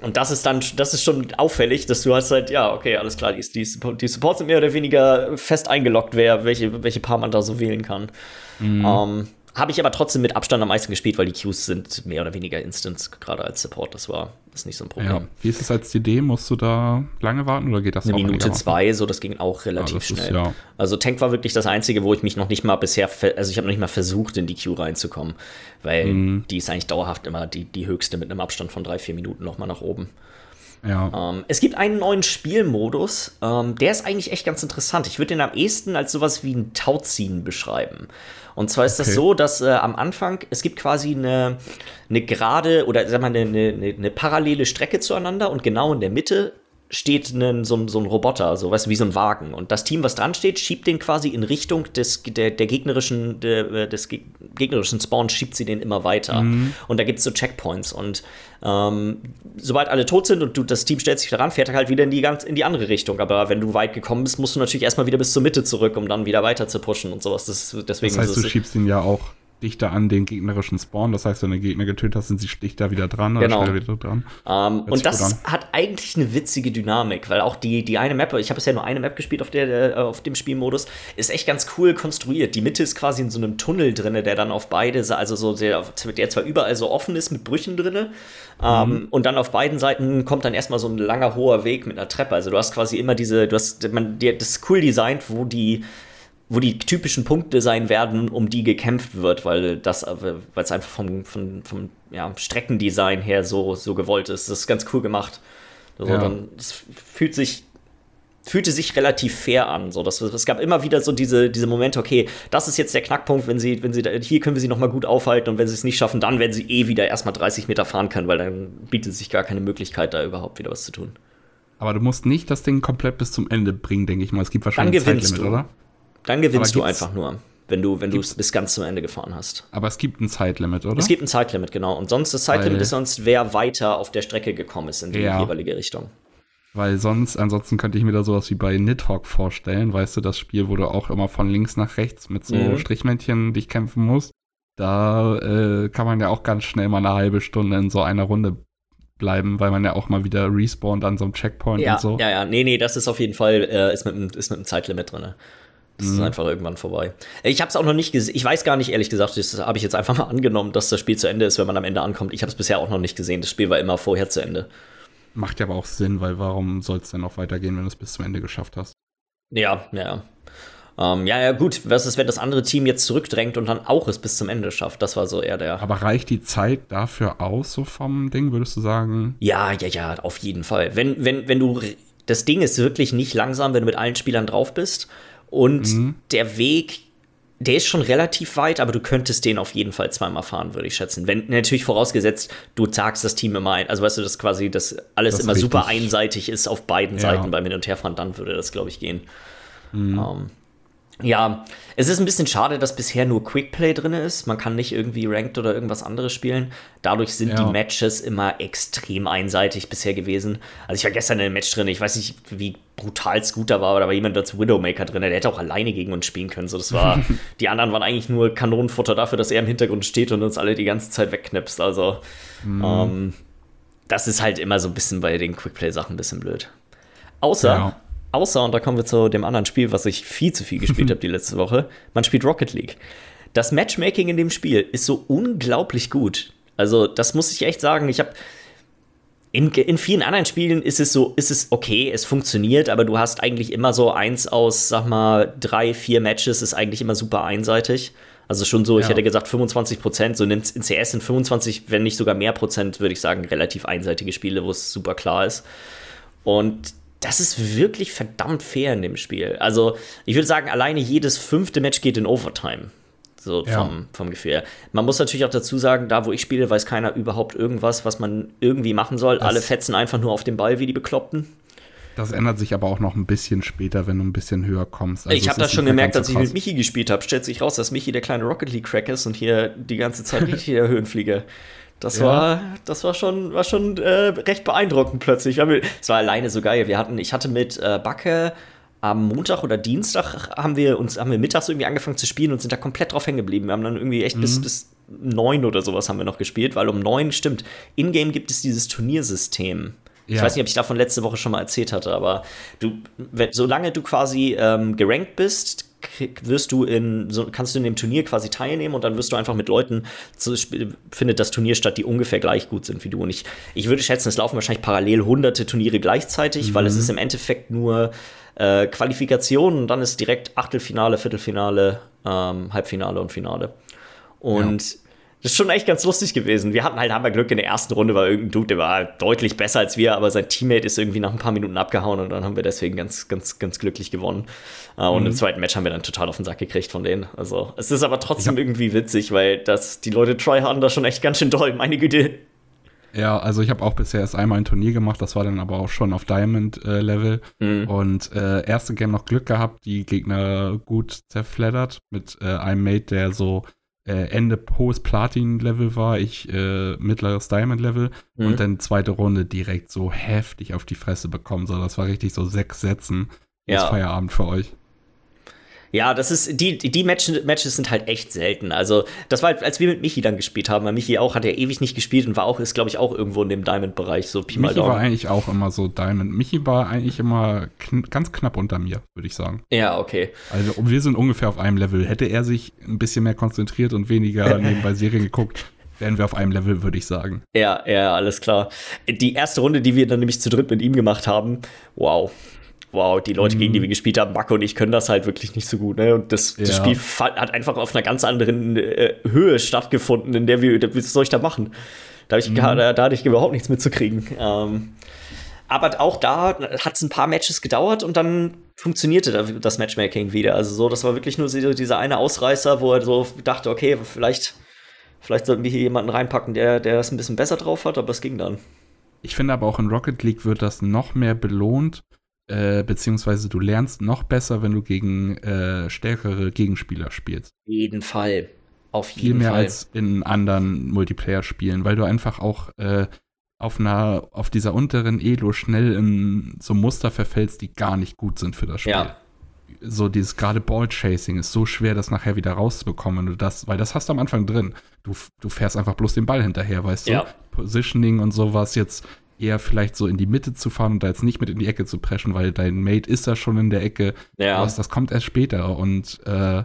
Und das ist dann, das ist schon auffällig, dass du hast halt, ja, okay, alles klar, die, die, die Supports sind mehr oder weniger fest eingeloggt, wer, welche, welche Paar man da so wählen kann. Mhm. Ähm, habe ich aber trotzdem mit Abstand am meisten gespielt, weil die Queues sind mehr oder weniger Instants, gerade als Support. Das war ist nicht so ein Problem. Ja. Wie ist es als DD? Musst du da lange warten oder geht das Eine Minute, zwei, so das ging auch relativ ja, schnell. Ist, ja. Also Tank war wirklich das Einzige, wo ich mich noch nicht mal bisher, also ich habe noch nicht mal versucht, in die Queue reinzukommen, weil mhm. die ist eigentlich dauerhaft immer die, die höchste mit einem Abstand von drei, vier Minuten nochmal nach oben. Ja. Ähm, es gibt einen neuen Spielmodus, ähm, der ist eigentlich echt ganz interessant. Ich würde den am ehesten als sowas wie ein Tauziehen beschreiben. Und zwar ist okay. das so, dass äh, am Anfang, es gibt quasi eine, eine gerade oder sag mal, eine, eine, eine parallele Strecke zueinander und genau in der Mitte steht ein, so, so ein Roboter, so weißt du, wie so ein Wagen. Und das Team, was dran steht, schiebt den quasi in Richtung des, der, der gegnerischen, der, äh, des gegnerischen Spawns, schiebt sie den immer weiter. Mhm. Und da gibt es so Checkpoints. Und ähm, sobald alle tot sind und du, das Team stellt sich daran, fährt er halt wieder in die, ganz, in die andere Richtung. Aber wenn du weit gekommen bist, musst du natürlich erstmal wieder bis zur Mitte zurück, um dann wieder weiter zu pushen und sowas. Das, deswegen das heißt, du schiebst ihn ja auch dichter an den gegnerischen Spawn. Das heißt, wenn du Gegner getötet hast, sind sie dichter wieder dran oder genau. wieder dran. Um, ähm, und das hat eigentlich eine witzige Dynamik, weil auch die, die eine Map, ich habe bisher nur eine Map gespielt auf, der, äh, auf dem Spielmodus, ist echt ganz cool konstruiert. Die Mitte ist quasi in so einem Tunnel drin, der dann auf beide, also so der, der zwar überall so offen ist mit Brüchen drin, um, ähm, mhm. und dann auf beiden Seiten kommt dann erstmal so ein langer, hoher Weg mit einer Treppe. Also du hast quasi immer diese, du hast, man, das ist cool designt, wo die wo die typischen Punkte sein werden, um die gekämpft wird, weil das, weil es einfach vom, vom, vom ja, Streckendesign her so, so gewollt ist. Das ist ganz cool gemacht. Also ja. dann, es fühlt sich, fühlte sich relativ fair an. So, das, es gab immer wieder so diese, diese Momente, okay, das ist jetzt der Knackpunkt, wenn sie, wenn sie, hier können wir sie nochmal gut aufhalten und wenn sie es nicht schaffen, dann werden sie eh wieder erstmal 30 Meter fahren können, weil dann bietet sich gar keine Möglichkeit, da überhaupt wieder was zu tun. Aber du musst nicht das Ding komplett bis zum Ende bringen, denke ich mal. Es gibt wahrscheinlich dann gewinnst Zeitlimit, du. oder? Dann gewinnst du einfach nur, wenn du wenn du es bis ganz zum Ende gefahren hast. Aber es gibt ein Zeitlimit, oder? Es gibt ein Zeitlimit, genau. Und sonst das Zeitlimit Weil, ist sonst, wer weiter auf der Strecke gekommen ist in die ja. jeweilige Richtung. Weil sonst, ansonsten könnte ich mir da sowas wie bei Nidhogg vorstellen, weißt du, das Spiel, wo du auch immer von links nach rechts mit so mhm. Strichmännchen dich kämpfen musst. Da äh, kann man ja auch ganz schnell mal eine halbe Stunde in so einer Runde bleiben, weil man ja auch mal wieder respawnt an so einem Checkpoint ja, und so. Ja, ja, nee, nee, das ist auf jeden Fall, äh, ist, mit, ist mit einem Zeitlimit drin. Das mhm. ist einfach irgendwann vorbei. Ich habe es auch noch nicht gesehen. Ich weiß gar nicht, ehrlich gesagt, das habe ich jetzt einfach mal angenommen, dass das Spiel zu Ende ist, wenn man am Ende ankommt. Ich habe es bisher auch noch nicht gesehen. Das Spiel war immer vorher zu Ende. Macht ja aber auch Sinn, weil warum soll es denn noch weitergehen, wenn du es bis zum Ende geschafft hast? Ja, ja. Ähm, ja, ja, gut. Was ist, wenn das andere Team jetzt zurückdrängt und dann auch es bis zum Ende schafft? Das war so eher der. Aber reicht die Zeit dafür aus, so vom Ding, würdest du sagen? Ja, ja, ja, auf jeden Fall. Wenn, wenn, wenn du. Das Ding ist wirklich nicht langsam, wenn du mit allen Spielern drauf bist. Und mhm. der Weg der ist schon relativ weit, aber du könntest den auf jeden Fall zweimal fahren, würde ich schätzen. Wenn natürlich vorausgesetzt, du sagst das Team immer ein. Also weißt du, dass quasi das alles das immer super einseitig ist auf beiden ja. Seiten beim Hin- und Herfahren, dann würde das, glaube ich, gehen. Mhm. Um, ähm, ja, es ist ein bisschen schade, dass bisher nur Quickplay drin ist. Man kann nicht irgendwie Ranked oder irgendwas anderes spielen. Dadurch sind ja. die Matches immer extrem einseitig bisher gewesen. Also ich war gestern in einem Match drin, ich weiß nicht, wie brutal Scooter war, aber da war jemand als Widowmaker drin, der hätte auch alleine gegen uns spielen können. So, das war, die anderen waren eigentlich nur Kanonenfutter dafür, dass er im Hintergrund steht und uns alle die ganze Zeit wegknipst. Also, mhm. ähm, das ist halt immer so ein bisschen bei den Quickplay-Sachen ein bisschen blöd. Außer, ja. Außer, und da kommen wir zu dem anderen Spiel, was ich viel zu viel gespielt habe die letzte Woche, man spielt Rocket League. Das Matchmaking in dem Spiel ist so unglaublich gut. Also, das muss ich echt sagen. Ich habe in, in vielen anderen Spielen ist es so, ist es okay, es funktioniert, aber du hast eigentlich immer so eins aus, sag mal, drei, vier Matches ist eigentlich immer super einseitig. Also schon so, ja. ich hätte gesagt 25 Prozent, so in, in CS sind 25, wenn nicht sogar mehr Prozent, würde ich sagen, relativ einseitige Spiele, wo es super klar ist. Und das ist wirklich verdammt fair in dem Spiel. Also ich würde sagen, alleine jedes fünfte Match geht in Overtime. So ja. vom, vom Gefühl her. Man muss natürlich auch dazu sagen, da wo ich spiele, weiß keiner überhaupt irgendwas, was man irgendwie machen soll. Das Alle fetzen einfach nur auf den Ball wie die Bekloppten. Das ändert sich aber auch noch ein bisschen später, wenn du ein bisschen höher kommst. Also ich habe das schon gemerkt, als ich mit Michi gespielt habe. Stellt sich raus, dass Michi der kleine Rocket League Crack ist und hier die ganze Zeit richtig der Höhenflieger. Das ja. war, das war schon, war schon äh, recht beeindruckend plötzlich. Es war alleine so geil. Wir hatten, ich hatte mit äh, Backe am Montag oder Dienstag haben wir uns, haben wir mittags irgendwie angefangen zu spielen und sind da komplett drauf hängen geblieben. Wir haben dann irgendwie echt mhm. bis, bis neun oder sowas haben wir noch gespielt, weil um neun, stimmt, in-game gibt es dieses Turniersystem. Ja. Ich weiß nicht, ob ich davon letzte Woche schon mal erzählt hatte, aber du, wenn, solange du quasi ähm, gerankt bist, wirst du in, so kannst du in dem Turnier quasi teilnehmen und dann wirst du einfach mit Leuten, zu, findet das Turnier statt, die ungefähr gleich gut sind wie du. Und ich, ich würde schätzen, es laufen wahrscheinlich parallel hunderte Turniere gleichzeitig, mhm. weil es mhm. ist im Endeffekt nur äh, Qualifikation und dann ist direkt Achtelfinale, Viertelfinale, ähm, Halbfinale und Finale. Und ja. Das ist schon echt ganz lustig gewesen. Wir hatten halt haben wir Glück in der ersten Runde, war irgendein Dude, der war deutlich besser als wir, aber sein Teammate ist irgendwie nach ein paar Minuten abgehauen und dann haben wir deswegen ganz, ganz, ganz glücklich gewonnen. Äh, und mhm. im zweiten Match haben wir dann total auf den Sack gekriegt von denen. Also es ist aber trotzdem ja. irgendwie witzig, weil das, die Leute tryharden da schon echt ganz schön doll, meine Güte. Ja, also ich habe auch bisher erst einmal ein Turnier gemacht, das war dann aber auch schon auf Diamond-Level. Äh, mhm. Und äh, erste Game noch Glück gehabt, die Gegner gut zerfleddert mit äh, einem Mate, der so äh, Ende hohes Platin-Level war, ich äh, mittleres Diamond-Level. Mhm. Und dann zweite Runde direkt so heftig auf die Fresse bekommen. So, das war richtig so sechs Sätzen. Ja. Feierabend für euch. Ja, das ist, die, die Matches, Matches sind halt echt selten. Also, das war, als wir mit Michi dann gespielt haben, weil Michi auch, hat ja ewig nicht gespielt und war auch, ist, glaube ich, auch irgendwo in dem Diamond-Bereich, so Pi Michi war eigentlich auch immer so Diamond. Michi war eigentlich immer kn ganz knapp unter mir, würde ich sagen. Ja, okay. Also, wir sind ungefähr auf einem Level. Hätte er sich ein bisschen mehr konzentriert und weniger nebenbei Serien geguckt, wären wir auf einem Level, würde ich sagen. Ja, ja, alles klar. Die erste Runde, die wir dann nämlich zu dritt mit ihm gemacht haben, wow wow, die Leute, mhm. gegen die mhm. wir gespielt haben, Backe und ich können das halt wirklich nicht so gut. Ne? Und das, ja. das Spiel hat einfach auf einer ganz anderen äh, Höhe stattgefunden, in der wir, was soll ich da machen? Da, ich, mhm. da, da hatte ich überhaupt nichts mitzukriegen. Ähm, aber auch da hat es ein paar Matches gedauert und dann funktionierte das Matchmaking wieder. Also so, das war wirklich nur dieser eine Ausreißer, wo er so dachte, okay, vielleicht, vielleicht sollten wir hier jemanden reinpacken, der, der das ein bisschen besser drauf hat, aber es ging dann. Ich finde aber auch in Rocket League wird das noch mehr belohnt, äh, beziehungsweise du lernst noch besser, wenn du gegen äh, stärkere Gegenspieler spielst. Auf jeden Fall. Auf jeden Viel mehr Fall. als in anderen Multiplayer-Spielen, weil du einfach auch äh, auf einer, auf dieser unteren Elo schnell in so Muster verfällst, die gar nicht gut sind für das Spiel. Ja. So dieses gerade Ball-Chasing ist so schwer, das nachher wieder rauszubekommen, wenn du das, weil das hast du am Anfang drin. Du, du fährst einfach bloß den Ball hinterher, weißt ja. du? Positioning und sowas jetzt eher vielleicht so in die Mitte zu fahren und da jetzt nicht mit in die Ecke zu preschen, weil dein Mate ist da schon in der Ecke. Ja. Das, das kommt erst später und äh,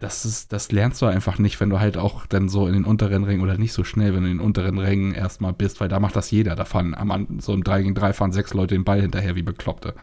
das ist, das lernst du einfach nicht, wenn du halt auch dann so in den unteren Rängen oder nicht so schnell, wenn du in den unteren Rängen erstmal bist, weil da macht das jeder. Da fahren am so im 3 gegen 3 fahren sechs Leute den Ball hinterher wie Bekloppte.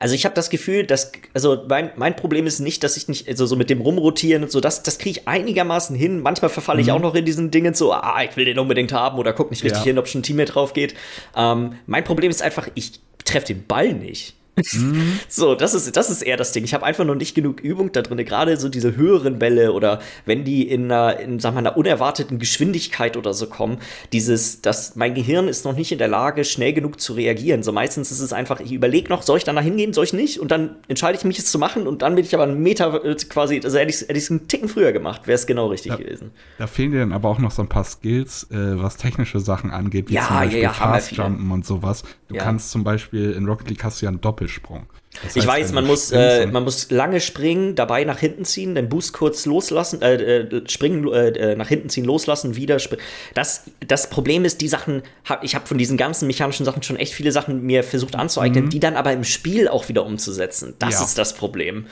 Also ich habe das Gefühl, dass, also mein, mein Problem ist nicht, dass ich nicht, also so mit dem Rumrotieren und so, das, das kriege ich einigermaßen hin. Manchmal verfalle ich mhm. auch noch in diesen Dingen so, ah, ich will den unbedingt haben oder guck nicht richtig ja. hin, ob schon ein Teammate drauf geht. Ähm, mein Problem ist einfach, ich treffe den Ball nicht. Mhm. So, das ist, das ist eher das Ding. Ich habe einfach noch nicht genug Übung da drin. Gerade so diese höheren Bälle oder wenn die in einer, in, sagen wir, einer unerwarteten Geschwindigkeit oder so kommen, dieses, dass mein Gehirn ist noch nicht in der Lage, schnell genug zu reagieren. So meistens ist es einfach, ich überlege noch, soll ich da hingehen, soll ich nicht? Und dann entscheide ich mich, es zu machen und dann bin ich aber einen Meter äh, quasi, also hätte ich es einen Ticken früher gemacht, wäre es genau richtig da, gewesen. Da fehlen dir dann aber auch noch so ein paar Skills, äh, was technische Sachen angeht, wie ja, zum Beispiel ja, ja, Fast-Jumpen und sowas. Du kannst zum Beispiel in Rocket League hast du ja einen Doppel Doppelsprung. Das heißt, ich weiß, man muss, äh, man muss lange springen, dabei nach hinten ziehen, den Boost kurz loslassen, äh, äh springen, äh, äh, nach hinten ziehen, loslassen, wieder springen. Das, das Problem ist, die Sachen, hab, ich habe von diesen ganzen mechanischen Sachen schon echt viele Sachen mir versucht anzueignen, mhm. die dann aber im Spiel auch wieder umzusetzen. Das ja. ist das Problem.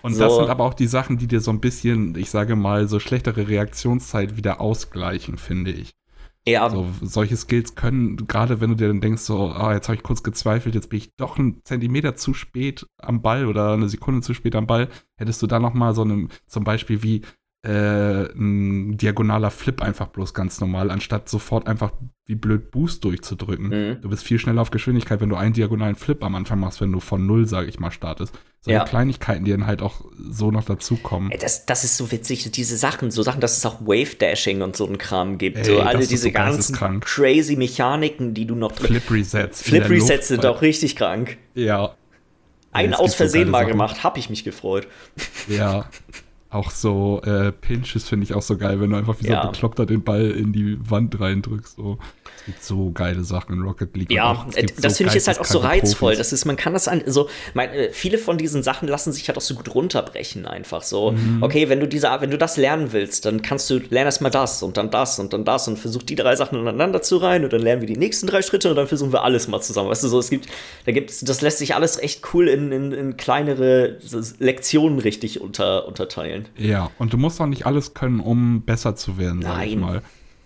Und so. das sind aber auch die Sachen, die dir so ein bisschen, ich sage mal, so schlechtere Reaktionszeit wieder ausgleichen, finde ich. Ja. So, solche Skills können, gerade wenn du dir dann denkst, so, ah, jetzt habe ich kurz gezweifelt, jetzt bin ich doch einen Zentimeter zu spät am Ball oder eine Sekunde zu spät am Ball, hättest du da noch mal so eine, zum Beispiel wie äh, ein diagonaler Flip einfach bloß ganz normal, anstatt sofort einfach wie blöd Boost durchzudrücken. Mhm. Du bist viel schneller auf Geschwindigkeit, wenn du einen diagonalen Flip am Anfang machst, wenn du von null, sage ich mal, startest. So ja. Kleinigkeiten, die dann halt auch so noch dazukommen. Das, das ist so witzig, diese Sachen, so Sachen, dass es auch Wave Dashing und so ein Kram gibt. Ey, so alle diese so ganzen crazy Mechaniken, die du noch Flip Resets. Flip Resets sind auch richtig krank. Ja. Einen aus Versehen so mal gemacht, hab ich mich gefreut. Ja. Auch so äh, Pinches finde ich auch so geil, wenn du einfach wie so ja. bekloppter den Ball in die Wand reindrückst. So. Es gibt so geile Sachen in Rocket League. Ja, das so finde ich jetzt halt auch so reizvoll. Das ist, man kann das an, so, mein, äh, viele von diesen Sachen lassen sich halt auch so gut runterbrechen, einfach so. Mhm. Okay, wenn du diese, wenn du das lernen willst, dann kannst du lern erst mal das und dann das und dann das und versuch die drei Sachen aneinander zu rein und dann lernen wir die nächsten drei Schritte und dann versuchen wir alles mal zusammen. Weißt du, so, es gibt, da gibt's, das lässt sich alles echt cool in, in, in kleinere Lektionen richtig unter, unterteilen. Ja, und du musst auch nicht alles können, um besser zu werden, Nein. sag ich mal.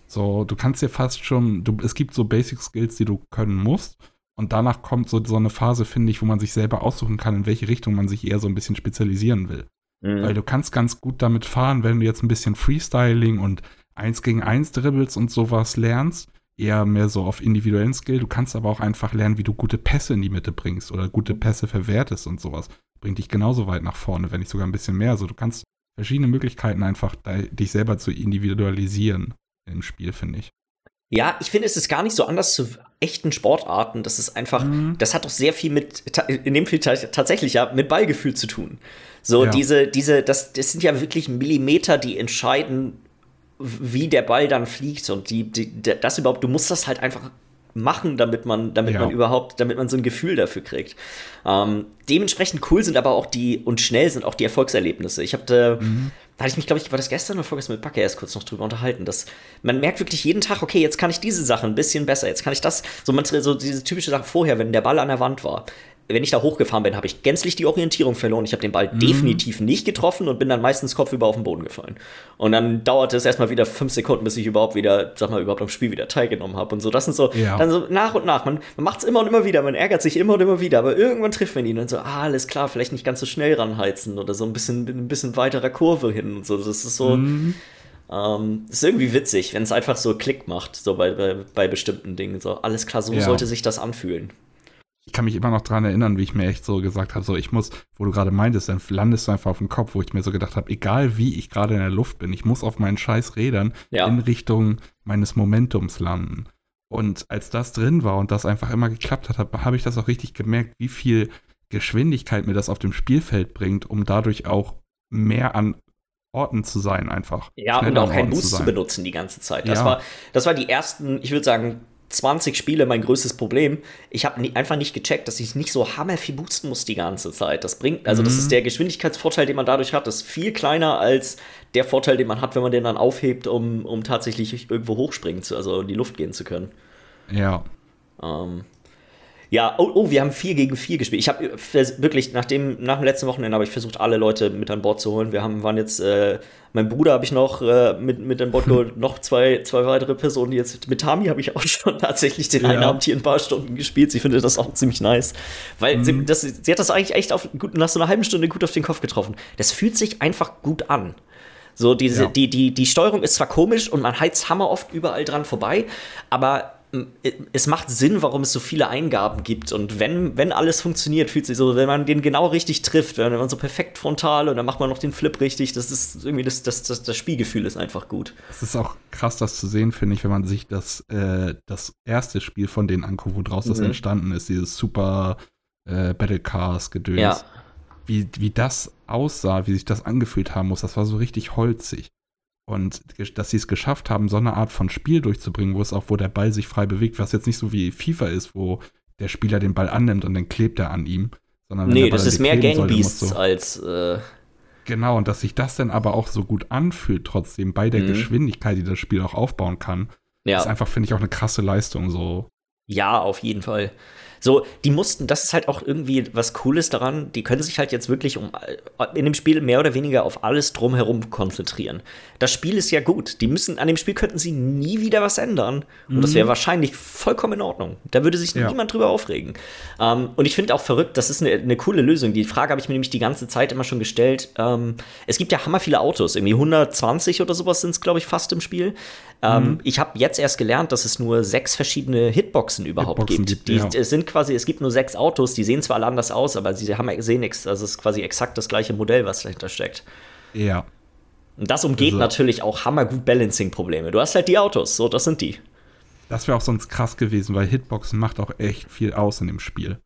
So, du kannst dir fast schon, du, es gibt so Basic Skills, die du können musst. Und danach kommt so, so eine Phase, finde ich, wo man sich selber aussuchen kann, in welche Richtung man sich eher so ein bisschen spezialisieren will. Mhm. Weil du kannst ganz gut damit fahren, wenn du jetzt ein bisschen Freestyling und eins gegen eins Dribbles und sowas lernst, eher mehr so auf individuellen Skill. Du kannst aber auch einfach lernen, wie du gute Pässe in die Mitte bringst oder gute Pässe verwertest und sowas. Bringt dich genauso weit nach vorne, wenn nicht sogar ein bisschen mehr. Also du kannst verschiedene Möglichkeiten einfach, dich selber zu individualisieren im Spiel, finde ich. Ja, ich finde, es ist gar nicht so anders zu echten Sportarten. Das ist einfach, mhm. das hat doch sehr viel mit, in dem Fall tatsächlich ja, mit Ballgefühl zu tun. So, ja. diese, diese, das, das sind ja wirklich Millimeter, die entscheiden, wie der Ball dann fliegt und die, die, das überhaupt, du musst das halt einfach machen, damit man, damit ja. man überhaupt, damit man so ein Gefühl dafür kriegt. Ähm, dementsprechend cool sind aber auch die und schnell sind auch die Erfolgserlebnisse. Ich habe, mhm. da hatte ich mich, glaube ich, war das gestern oder vorgestern mit Backe erst kurz noch drüber unterhalten, dass man merkt wirklich jeden Tag, okay, jetzt kann ich diese Sache ein bisschen besser, jetzt kann ich das, so, man, so diese typische Sache vorher, wenn der Ball an der Wand war wenn ich da hochgefahren bin, habe ich gänzlich die Orientierung verloren. Ich habe den Ball mhm. definitiv nicht getroffen und bin dann meistens kopfüber auf den Boden gefallen. Und dann dauerte es erstmal wieder fünf Sekunden, bis ich überhaupt wieder, sag mal, überhaupt am Spiel wieder teilgenommen habe. Und so, das sind so, ja. dann so nach und nach. Man, man macht es immer und immer wieder, man ärgert sich immer und immer wieder, aber irgendwann trifft man ihn und so, ah, alles klar, vielleicht nicht ganz so schnell ranheizen oder so ein bisschen, ein bisschen weiterer Kurve hin und so. Das ist so. Mhm. Ähm, ist irgendwie witzig, wenn es einfach so Klick macht, so bei, bei, bei bestimmten Dingen. So, alles klar, so ja. sollte sich das anfühlen ich kann mich immer noch daran erinnern, wie ich mir echt so gesagt habe, so ich muss, wo du gerade meintest, dann landest du einfach auf dem Kopf, wo ich mir so gedacht habe, egal wie ich gerade in der Luft bin, ich muss auf meinen scheiß Rädern ja. in Richtung meines Momentums landen. Und als das drin war und das einfach immer geklappt hat, habe hab ich das auch richtig gemerkt, wie viel Geschwindigkeit mir das auf dem Spielfeld bringt, um dadurch auch mehr an Orten zu sein einfach. Ja, und auch keinen Boost zu, zu, benutzen die ganze Zeit. Das, ja. war, das war die ersten, ich würde sagen, 20 Spiele mein größtes Problem. Ich habe einfach nicht gecheckt, dass ich nicht so hammer viel boosten muss die ganze Zeit. Das bringt, also mhm. das ist mhm. der Geschwindigkeitsvorteil, den man dadurch hat, das ist viel kleiner als der Vorteil, den man hat, wenn man den dann aufhebt, um, um tatsächlich irgendwo hochspringen zu, also in die Luft gehen zu können. Ja. Ähm, ja, oh, oh, wir haben 4 gegen 4 gespielt. Ich habe wirklich, nach dem, nach dem letzten Wochenende habe ich versucht, alle Leute mit an Bord zu holen. Wir haben, waren jetzt, äh, mein Bruder habe ich noch äh, mit, mit an Bord geholt, noch zwei, zwei weitere Personen. Jetzt mit Tami habe ich auch schon tatsächlich den ja. einen Abend hier ein paar Stunden gespielt. Sie findet das auch ziemlich nice. Weil mhm. sie, das, sie hat das eigentlich echt auf, gut, nach so einer halben Stunde gut auf den Kopf getroffen. Das fühlt sich einfach gut an. So, diese, ja. die, die, die Steuerung ist zwar komisch und man heizt hammer oft überall dran vorbei, aber es macht Sinn, warum es so viele Eingaben gibt. Und wenn, wenn alles funktioniert, fühlt sich so, wenn man den genau richtig trifft, wenn man so perfekt frontal und dann macht man noch den Flip richtig, das ist irgendwie das, das, das, das Spielgefühl ist einfach gut. Es ist auch krass, das zu sehen, finde ich, wenn man sich das, äh, das erste Spiel von denen anguckt, wo draus mhm. das entstanden ist, dieses super äh, Battle Cars Gedöns. Ja. Wie, wie das aussah, wie sich das angefühlt haben muss, das war so richtig holzig. Und dass sie es geschafft haben, so eine Art von Spiel durchzubringen, wo es auch, wo der Ball sich frei bewegt, was jetzt nicht so wie FIFA ist, wo der Spieler den Ball annimmt und dann klebt er an ihm. Sondern nee, das ist mehr Gang Beasts so als. Äh genau, und dass sich das dann aber auch so gut anfühlt, trotzdem bei der mhm. Geschwindigkeit, die das Spiel auch aufbauen kann, ja. ist einfach, finde ich, auch eine krasse Leistung. So. Ja, auf jeden Fall. So, die mussten, das ist halt auch irgendwie was Cooles daran, die können sich halt jetzt wirklich um in dem Spiel mehr oder weniger auf alles drumherum konzentrieren. Das Spiel ist ja gut. Die müssen, an dem Spiel könnten sie nie wieder was ändern. Und mhm. das wäre wahrscheinlich vollkommen in Ordnung. Da würde sich ja. niemand drüber aufregen. Ähm, und ich finde auch verrückt, das ist eine, eine, coole Lösung. Die Frage habe ich mir nämlich die ganze Zeit immer schon gestellt. Ähm, es gibt ja hammer viele Autos, irgendwie 120 oder sowas sind es, glaube ich, fast im Spiel. Ähm, mhm. Ich habe jetzt erst gelernt, dass es nur sechs verschiedene Hitboxen überhaupt Hitboxen gibt. gibt. Die, ja. Sind quasi, es gibt nur sechs Autos, die sehen zwar alle anders aus, aber sie haben sehen nichts. Also es ist quasi exakt das gleiche Modell, was dahinter steckt. Ja. Und das umgeht also, natürlich auch hammergut Balancing-Probleme. Du hast halt die Autos, so, das sind die. Das wäre auch sonst krass gewesen, weil Hitboxen macht auch echt viel aus in dem Spiel.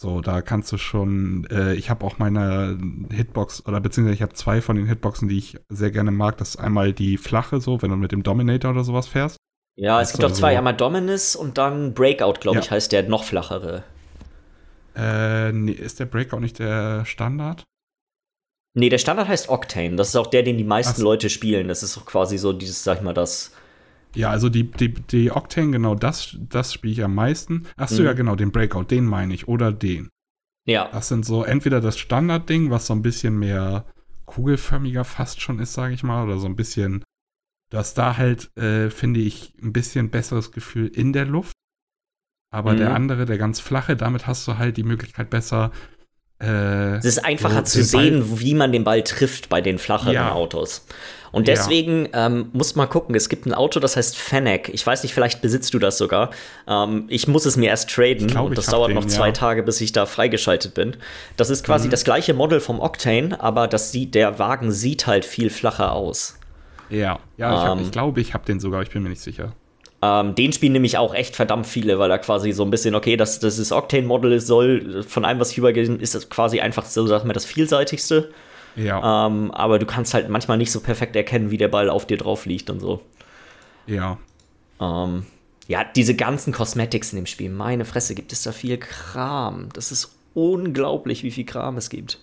So, da kannst du schon, äh, ich habe auch meine Hitbox, oder beziehungsweise ich habe zwei von den Hitboxen, die ich sehr gerne mag. Das ist einmal die flache, so, wenn du mit dem Dominator oder sowas fährst. Ja, es gibt auch zwei, so einmal Dominus und dann Breakout, glaube ja. ich, heißt der noch flachere. Äh, nee, ist der Breakout nicht der Standard? Nee, der Standard heißt Octane. Das ist auch der, den die meisten so. Leute spielen. Das ist auch quasi so dieses, sag ich mal, das. Ja, also die, die, die Octane, genau, das, das spiele ich am meisten. Achso, mhm. ja, genau, den Breakout, den meine ich. Oder den. Ja. Das sind so entweder das Standardding, was so ein bisschen mehr kugelförmiger fast schon ist, sage ich mal, oder so ein bisschen, dass da halt, äh, finde ich, ein bisschen besseres Gefühl in der Luft. Aber mhm. der andere, der ganz flache, damit hast du halt die Möglichkeit besser äh, es ist einfacher zu sehen, Ball wie man den Ball trifft bei den flacheren ja. Autos. Und deswegen ja. ähm, muss man gucken, es gibt ein Auto, das heißt Fennec. Ich weiß nicht, vielleicht besitzt du das sogar. Ähm, ich muss es mir erst traden glaub, und das dauert den, noch zwei ja. Tage, bis ich da freigeschaltet bin. Das ist quasi mhm. das gleiche Model vom Octane, aber das sieht, der Wagen sieht halt viel flacher aus. Ja, ja, ich, ich ähm. glaube, ich habe den sogar, ich bin mir nicht sicher. Ähm, den spielen nämlich auch echt verdammt viele, weil er quasi so ein bisschen, okay, das, das ist Octane-Model soll, von allem, was ich übergehe, ist das quasi einfach so, sag mal, das vielseitigste. Ja. Ähm, aber du kannst halt manchmal nicht so perfekt erkennen, wie der Ball auf dir drauf liegt und so. Ja. Ähm, ja, diese ganzen Cosmetics in dem Spiel, meine Fresse, gibt es da viel Kram. Das ist unglaublich, wie viel Kram es gibt.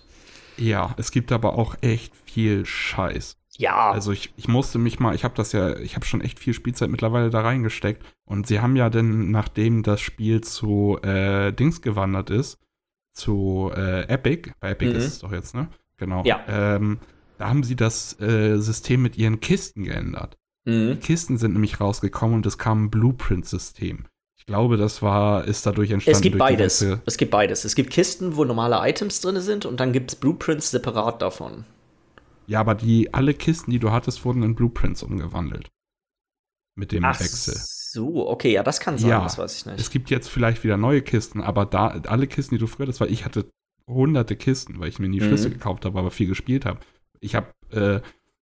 Ja, es gibt aber auch echt viel Scheiß. Ja. Also ich, ich musste mich mal, ich habe das ja, ich habe schon echt viel Spielzeit mittlerweile da reingesteckt. Und sie haben ja dann, nachdem das Spiel zu äh, Dings gewandert ist, zu äh, Epic, bei Epic mhm. ist es doch jetzt, ne? Genau. Ja. Ähm, da haben sie das äh, System mit ihren Kisten geändert. Mhm. Die Kisten sind nämlich rausgekommen und es kam ein Blueprint-System. Ich glaube, das war, ist dadurch entstanden. Es gibt beides. Es gibt beides. Es gibt Kisten, wo normale Items drin sind und dann gibt es Blueprints separat davon. Ja, aber die, alle Kisten, die du hattest, wurden in Blueprints umgewandelt. Mit dem Ach Wechsel. So, okay, ja, das kann sein, ja, das weiß ich nicht. Es gibt jetzt vielleicht wieder neue Kisten, aber da, alle Kisten, die du früher hattest, weil ich hatte hunderte Kisten, weil ich mir nie Schlüssel mhm. gekauft habe, aber viel gespielt habe. Ich habe äh,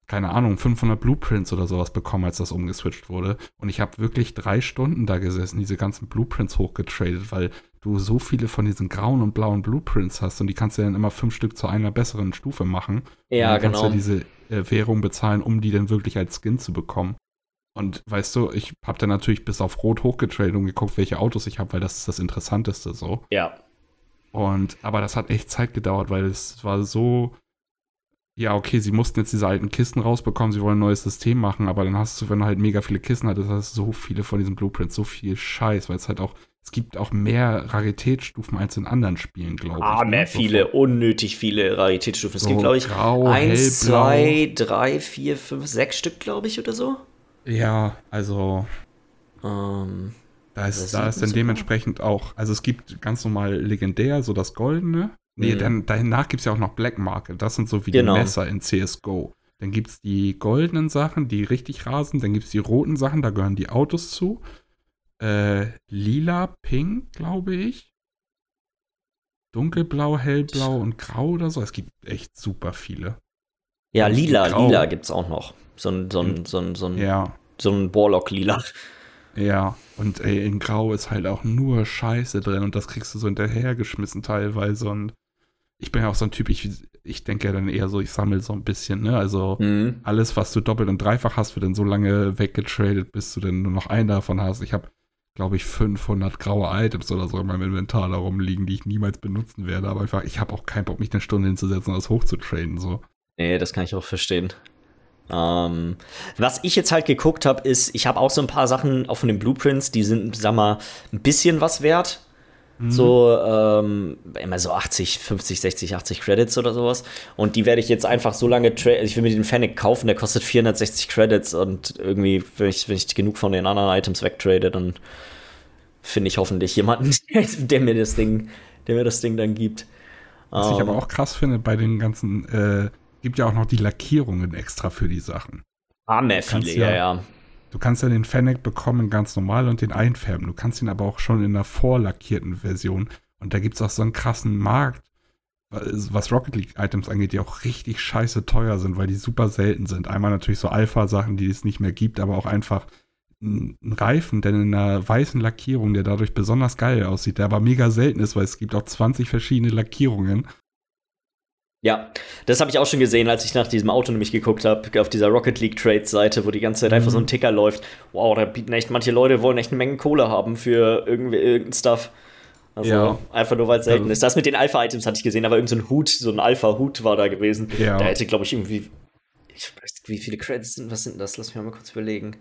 keine Ahnung, 500 Blueprints oder sowas bekommen, als das umgeswitcht wurde. Und ich habe wirklich drei Stunden da gesessen, diese ganzen Blueprints hochgetradet, weil du so viele von diesen grauen und blauen Blueprints hast und die kannst du dann immer fünf Stück zu einer besseren Stufe machen. Ja, und dann genau. Kannst du diese äh, Währung bezahlen, um die dann wirklich als Skin zu bekommen. Und weißt du, ich habe dann natürlich bis auf Rot hochgetradet und geguckt, welche Autos ich habe, weil das ist das Interessanteste so. Ja. Und aber das hat echt Zeit gedauert, weil es war so ja, okay, sie mussten jetzt diese alten Kisten rausbekommen, sie wollen ein neues System machen, aber dann hast du, wenn du halt mega viele Kisten hattest, hast du so viele von diesen Blueprints, so viel Scheiß, weil es halt auch, es gibt auch mehr Raritätsstufen als in anderen Spielen, glaube ah, ich. Ah, mehr ne? viele, unnötig viele Raritätsstufen. Es so gibt, glaube ich, grau, eins, hellblau. zwei, drei, vier, fünf, sechs Stück, glaube ich, oder so. Ja, also. Ähm. Da ist, da ist dann dementsprechend auch, also es gibt ganz normal legendär, so das Goldene, Nee, mhm. dann danach gibt es ja auch noch Black Market. Das sind so wie genau. die Messer in CSGO. Dann gibt es die goldenen Sachen, die richtig rasen. Dann gibt es die roten Sachen, da gehören die Autos zu. Äh, lila, pink, glaube ich. Dunkelblau, hellblau und grau oder so. Es gibt echt super viele. Ja, lila, grau. lila gibt es auch noch. So ein, so ein, so ein, so ein, ja. so ein Warlock-Lila. Ja, und ey, in Grau ist halt auch nur Scheiße drin und das kriegst du so hinterhergeschmissen teilweise und ich bin ja auch so ein Typ, ich, ich denke ja dann eher so, ich sammle so ein bisschen, ne? Also mhm. alles, was du doppelt und dreifach hast, wird dann so lange weggetradet, bis du dann nur noch einen davon hast. Ich habe, glaube ich, 500 graue Items oder so in meinem Inventar da rumliegen, die ich niemals benutzen werde. Aber einfach, ich habe auch keinen Bock, mich eine Stunde hinzusetzen und das hochzutraden, so. Nee, das kann ich auch verstehen. Ähm, was ich jetzt halt geguckt habe, ist, ich habe auch so ein paar Sachen auch von den Blueprints, die sind, sag mal, ein bisschen was wert. Mhm. So, ähm, immer so 80, 50, 60, 80 Credits oder sowas. Und die werde ich jetzt einfach so lange traden. Ich will mir den Fennec kaufen, der kostet 460 Credits. Und irgendwie, wenn ich, wenn ich genug von den anderen Items wegtrade, dann finde ich hoffentlich jemanden, der mir das Ding, der mir das Ding dann gibt. Was um, ich aber ähm. auch krass finde bei den ganzen äh, gibt ja auch noch die Lackierungen extra für die Sachen. Ah, mehr viele, ja, ja. Du kannst ja den Fennec bekommen ganz normal und den einfärben. Du kannst ihn aber auch schon in einer vorlackierten Version. Und da gibt es auch so einen krassen Markt, was Rocket League-Items angeht, die auch richtig scheiße teuer sind, weil die super selten sind. Einmal natürlich so Alpha-Sachen, die es nicht mehr gibt, aber auch einfach ein Reifen, der in einer weißen Lackierung, der dadurch besonders geil aussieht, der aber mega selten ist, weil es gibt auch 20 verschiedene Lackierungen. Ja, das habe ich auch schon gesehen, als ich nach diesem Auto nämlich geguckt habe, auf dieser Rocket League Trades Seite, wo die ganze Zeit mhm. einfach so ein mhm. Ticker läuft. Wow, da bieten echt manche Leute wollen echt eine Menge Kohle haben für irgendwie irgendein Stuff. Also ja. einfach nur weil es selten also, ist. Das mit den Alpha-Items hatte ich gesehen, aber irgendein so Hut, so ein Alpha-Hut war da gewesen. Ja. Der hätte, glaube ich, irgendwie. Ich weiß nicht, wie viele Credits sind, was sind das? Lass mich mal kurz überlegen.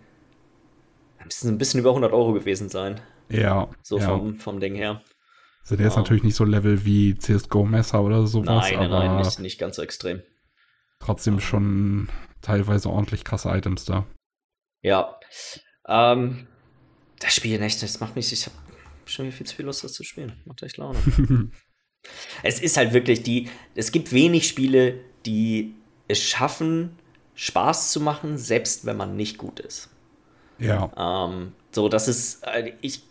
Müssen ein bisschen über 100 Euro gewesen sein. Ja. So ja. Vom, vom Ding her. Also der ist natürlich nicht so Level wie CSGO-Messer oder sowas. Nein, aber nein, nicht, nicht ganz so extrem. Trotzdem schon teilweise ordentlich krasse Items da. Ja. Ähm, das Spiel echt, das macht mich, ich habe schon viel zu viel Lust, das zu spielen. Macht echt Laune. es ist halt wirklich die, es gibt wenig Spiele, die es schaffen, Spaß zu machen, selbst wenn man nicht gut ist. Ja. Ähm, so, das ist, äh, ich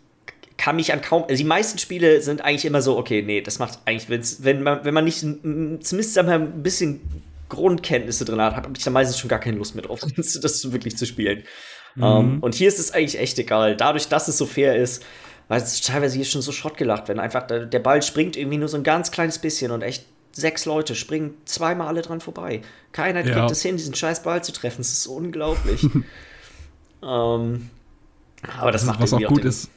kann mich an kaum. Also die meisten Spiele sind eigentlich immer so, okay, nee, das macht eigentlich, wenn man, wenn man nicht zumindest ein bisschen Grundkenntnisse drin hat, habe ich da meistens schon gar keine Lust mehr drauf, das wirklich zu spielen. Mhm. Um, ähm, und hier ist es eigentlich echt egal. Dadurch, dass es so fair ist, weil es teilweise hier schon so Schrott gelacht, wenn einfach der, Ball springt irgendwie nur so ein ganz kleines bisschen und echt sechs Leute springen zweimal alle dran vorbei. Keiner ja. kriegt es hin, diesen scheiß Ball zu treffen. Das ist unglaublich. ähm, aber das, das macht was auch gut ist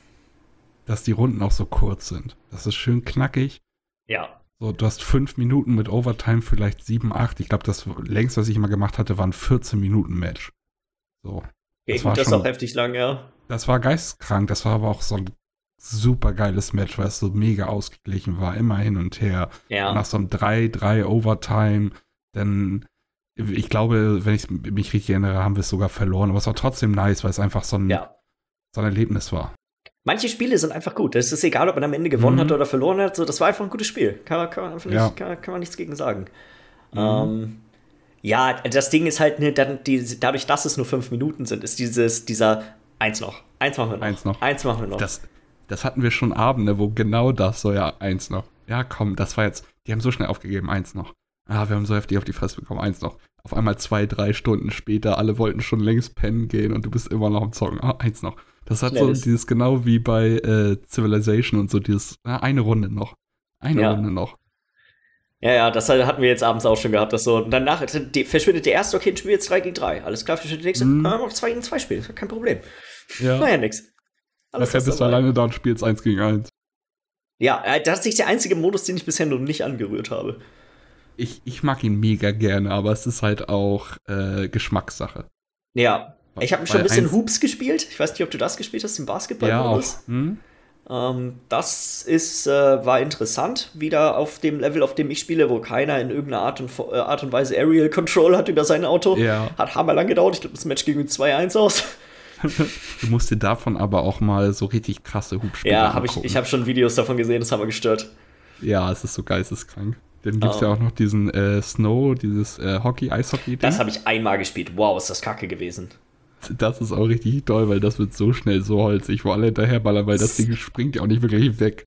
dass die Runden auch so kurz sind. Das ist schön knackig. Ja. So, du hast fünf Minuten mit Overtime, vielleicht sieben, acht. Ich glaube, das längst, was ich immer gemacht hatte, war ein 14 Minuten Match. So. Das, war das schon, auch heftig lang, ja. Das war geisteskrank. Das war aber auch so ein super geiles Match, weil es so mega ausgeglichen war, immer hin und her. Ja. Nach so einem 3-3 Overtime, dann, ich glaube, wenn ich mich richtig erinnere, haben wir es sogar verloren. Aber es war trotzdem nice, weil es einfach so ein, ja. so ein Erlebnis war. Manche Spiele sind einfach gut. Es ist egal, ob man am Ende gewonnen mhm. hat oder verloren hat. So, das war einfach ein gutes Spiel. Kann, kann, man, einfach ja. nicht, kann, kann man nichts gegen sagen. Mhm. Ähm, ja, das Ding ist halt, ne, dann die, dadurch, dass es nur fünf Minuten sind, ist dieses, dieser eins noch. Eins machen wir noch. Eins noch. Eins machen wir noch. Das, das hatten wir schon Abende, wo genau das so, ja, eins noch. Ja, komm, das war jetzt, die haben so schnell aufgegeben, eins noch. Ah, wir haben so heftig auf die Fresse bekommen, eins noch. Auf einmal zwei, drei Stunden später, alle wollten schon längst pennen gehen und du bist immer noch am Zocken. Ah, eins noch. Das hat so dieses genau wie bei äh, Civilization und so dieses, na, eine Runde noch. Eine ja. Runde noch. Ja, ja, das hatten wir jetzt abends auch schon gehabt, dass so, und danach die, verschwindet der erste, okay, ein Spiel jetzt 3 gegen 3. Alles klar, verschwindet der nächste, mm. ah, noch 2 gegen 2 Spiele, kein Problem. Ja. War ja nix. Alles Nachher bist du alleine da und spielst 1 gegen 1. Ja, äh, das ist nicht der einzige Modus, den ich bisher noch nicht angerührt habe. Ich, ich mag ihn mega gerne, aber es ist halt auch äh, Geschmackssache. Ja, ich habe schon ein bisschen Hoops gespielt. Ich weiß nicht, ob du das gespielt hast, den Basketball-Modus. Ja, hm? ähm, das ist, äh, war interessant, wieder auf dem Level, auf dem ich spiele, wo keiner in irgendeiner Art und, äh, Art und Weise Aerial Control hat über sein Auto. Ja. Hat hammerlang gedauert. Ich glaube, das Match ging mit 2-1 aus. du musst dir davon aber auch mal so richtig krasse Hubspiele Ja, hab ich, ich habe schon Videos davon gesehen, das haben wir gestört. Ja, es ist so geisteskrank. Dann gibt es oh. ja auch noch diesen äh, Snow, dieses äh, Hockey, Eishockey. -Ding. Das habe ich einmal gespielt. Wow, ist das kacke gewesen. Das ist auch richtig toll, weil das wird so schnell so holzig, wo alle hinterherballern, weil das Ding springt ja auch nicht wirklich weg.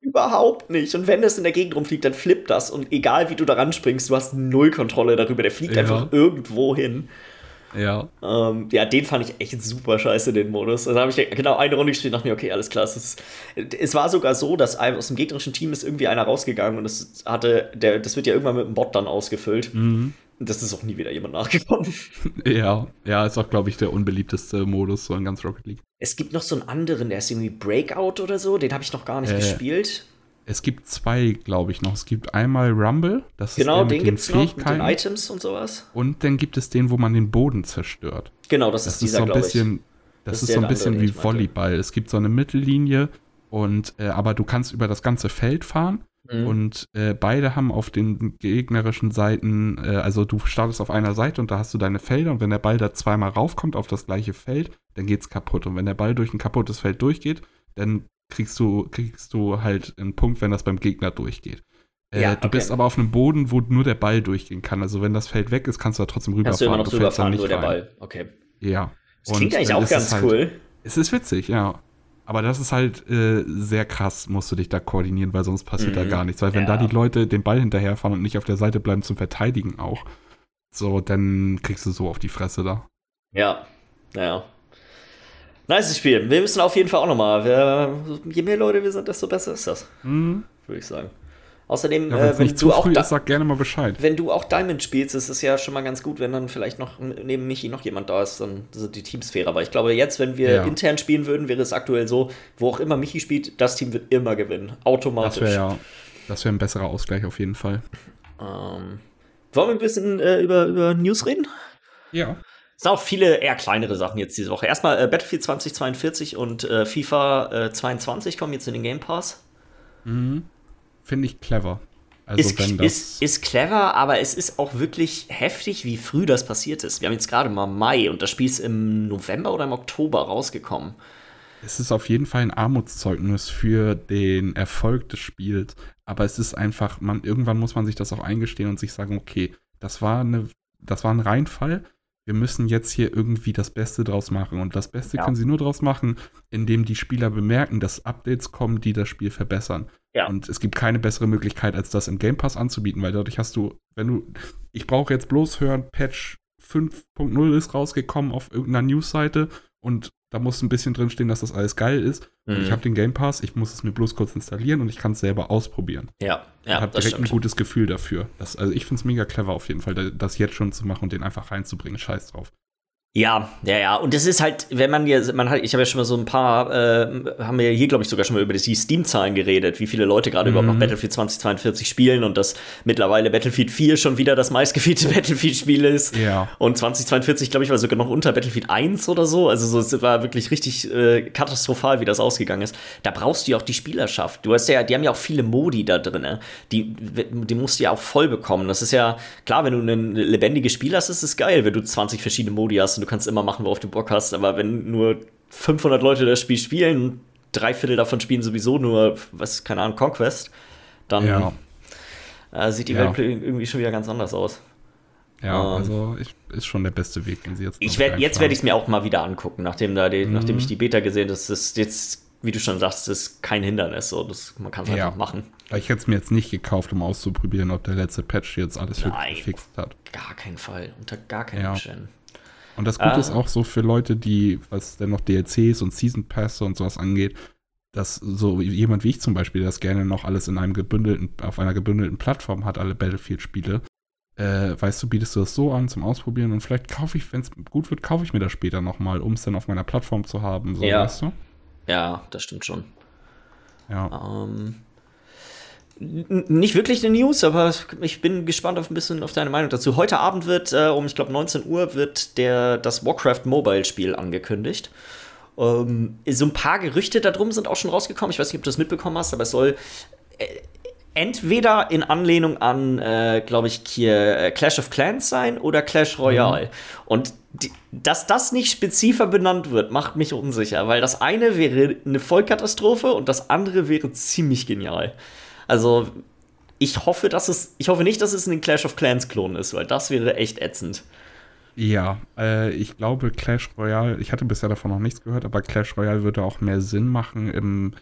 Überhaupt nicht. Und wenn es in der Gegend rumfliegt, dann flippt das. Und egal wie du daran springst, du hast null Kontrolle darüber. Der fliegt ja. einfach irgendwo hin. Ja. Ähm, ja, den fand ich echt super scheiße, den Modus. Also habe ich genau eine Runde gespielt und dachte mir, okay, alles klar. Es, ist, es war sogar so, dass aus dem gegnerischen Team ist irgendwie einer rausgegangen und es hatte, der, das wird ja irgendwann mit einem Bot dann ausgefüllt. Mhm. Das ist auch nie wieder jemand nachgekommen. Ja, ja, ist auch, glaube ich, der unbeliebteste Modus so in ganz Rocket League. Es gibt noch so einen anderen, der ist irgendwie Breakout oder so, den habe ich noch gar nicht äh, gespielt. Es gibt zwei, glaube ich, noch. Es gibt einmal Rumble, das genau, ist der den mit den Fähigkeiten. Noch, mit den Items und sowas. Und dann gibt es den, wo man den Boden zerstört. Genau, das, das ist dieser, so ein bisschen, Das, das ist, ist so ein bisschen andere, wie Volleyball. Es gibt so eine Mittellinie und äh, aber du kannst über das ganze Feld fahren Mhm. Und äh, beide haben auf den gegnerischen Seiten, äh, also du startest auf einer Seite und da hast du deine Felder und wenn der Ball da zweimal raufkommt auf das gleiche Feld, dann geht's kaputt. Und wenn der Ball durch ein kaputtes Feld durchgeht, dann kriegst du, kriegst du halt einen Punkt, wenn das beim Gegner durchgeht. Äh, ja, okay. Du bist aber auf einem Boden, wo nur der Ball durchgehen kann. Also wenn das Feld weg ist, kannst du da trotzdem rüberfahren. Kannst du immer noch rüberfahren, nur der Ball. Okay. Ja. Das klingt und, eigentlich auch ganz halt, cool. Es ist witzig, ja. Aber das ist halt äh, sehr krass, musst du dich da koordinieren, weil sonst passiert mhm. da gar nichts. Weil wenn ja. da die Leute den Ball hinterherfahren und nicht auf der Seite bleiben zum Verteidigen auch, so, dann kriegst du so auf die Fresse da. Ja, naja. Nice Spiel. Wir müssen auf jeden Fall auch nochmal. Je mehr Leute wir sind, desto besser ist das. Mhm. Würde ich sagen. Außerdem, ja, äh, wenn du auch ist, sag gerne mal Bescheid. Wenn du auch Diamond spielst, ist es ja schon mal ganz gut, wenn dann vielleicht noch neben Michi noch jemand da ist, dann sind die Teams fairer. Aber ich glaube, jetzt, wenn wir ja. intern spielen würden, wäre es aktuell so, wo auch immer Michi spielt, das Team wird immer gewinnen. Automatisch. Das wäre ja das wäre ein besserer Ausgleich auf jeden Fall. Ähm, wollen wir ein bisschen äh, über, über News reden? Ja. Es sind auch viele eher kleinere Sachen jetzt diese Woche. Erstmal äh, Battlefield 2042 und äh, FIFA 22 äh, kommen jetzt in den Game Pass. Mhm finde ich clever. Also ist, wenn das ist, ist clever, aber es ist auch wirklich heftig, wie früh das passiert ist. Wir haben jetzt gerade mal Mai und das Spiel ist im November oder im Oktober rausgekommen. Es ist auf jeden Fall ein Armutszeugnis für den Erfolg des Spiels, aber es ist einfach, man, irgendwann muss man sich das auch eingestehen und sich sagen, okay, das war, eine, das war ein Reinfall, wir müssen jetzt hier irgendwie das Beste draus machen. Und das Beste ja. können sie nur draus machen, indem die Spieler bemerken, dass Updates kommen, die das Spiel verbessern. Ja. Und es gibt keine bessere Möglichkeit, als das im Game Pass anzubieten, weil dadurch hast du, wenn du, ich brauche jetzt bloß hören, Patch 5.0 ist rausgekommen auf irgendeiner Newsseite und da muss ein bisschen drinstehen, dass das alles geil ist. Mhm. ich habe den Game Pass, ich muss es mir bloß kurz installieren und ich kann es selber ausprobieren. Ja, ja. Ich habe direkt stimmt. ein gutes Gefühl dafür. Das, also ich finde es mega clever auf jeden Fall, das jetzt schon zu machen und den einfach reinzubringen. Scheiß drauf. Ja, ja, ja. Und das ist halt, wenn man hier, man hat, ich habe ja schon mal so ein paar, äh, haben wir hier, glaube ich, sogar schon mal über die Steam-Zahlen geredet, wie viele Leute gerade mhm. überhaupt noch Battlefield 2042 spielen und dass mittlerweile Battlefield 4 schon wieder das meistgefehlte Battlefield-Spiel ist. Ja. Und 2042, glaube ich, war sogar noch unter Battlefield 1 oder so. Also so, es war wirklich richtig äh, katastrophal, wie das ausgegangen ist. Da brauchst du ja auch die Spielerschaft. Du hast ja, die haben ja auch viele Modi da drin. Ne? Die, die musst du ja auch voll bekommen. Das ist ja, klar, wenn du ein lebendiges Spiel hast, ist es geil, wenn du 20 verschiedene Modi hast und du kannst immer machen, worauf du Bock hast. Aber wenn nur 500 Leute das Spiel spielen, drei Viertel davon spielen sowieso nur, was, keine Ahnung, Conquest, dann ja. äh, sieht die ja. Welt irgendwie schon wieder ganz anders aus. Ja, ähm, also ich, ist schon der beste Weg, den sie jetzt. Ich werd, jetzt werde ich es mir auch mal wieder angucken, nachdem, da die, mhm. nachdem ich die Beta gesehen habe. Das ist jetzt, wie du schon sagst, ist kein Hindernis. So, das, man kann es ja. einfach machen. Ich hätte es mir jetzt nicht gekauft, um auszuprobieren, ob der letzte Patch jetzt alles Nein, gefixt hat. Gar keinen Fall. Unter gar keinen ja. Umständen. Und das Gute ah. ist auch so für Leute, die, was denn noch DLCs und Season Pässe und sowas angeht, dass so jemand wie ich zum Beispiel, das gerne noch alles in einem gebündelten, auf einer gebündelten Plattform hat, alle Battlefield-Spiele, äh, weißt du, bietest du das so an zum Ausprobieren und vielleicht kaufe ich, wenn es gut wird, kaufe ich mir das später nochmal, um es dann auf meiner Plattform zu haben, so, ja. weißt du? Ja, das stimmt schon. Ja. Ähm, nicht wirklich eine News, aber ich bin gespannt auf ein bisschen auf deine Meinung dazu. Heute Abend wird äh, um, ich glaube, 19 Uhr wird der, das Warcraft Mobile Spiel angekündigt. Ähm, so ein paar Gerüchte darum sind auch schon rausgekommen. Ich weiß nicht, ob du das mitbekommen hast, aber es soll äh, entweder in Anlehnung an, äh, glaube ich, hier äh, Clash of Clans sein oder Clash Royale. Mhm. Und die, dass das nicht spezifischer benannt wird, macht mich unsicher, weil das eine wäre eine Vollkatastrophe und das andere wäre ziemlich genial. Also, ich hoffe, dass es, ich hoffe nicht, dass es ein Clash of Clans Klon ist, weil das wäre echt ätzend. Ja, äh, ich glaube Clash Royale, ich hatte bisher davon noch nichts gehört, aber Clash Royale würde auch mehr Sinn machen im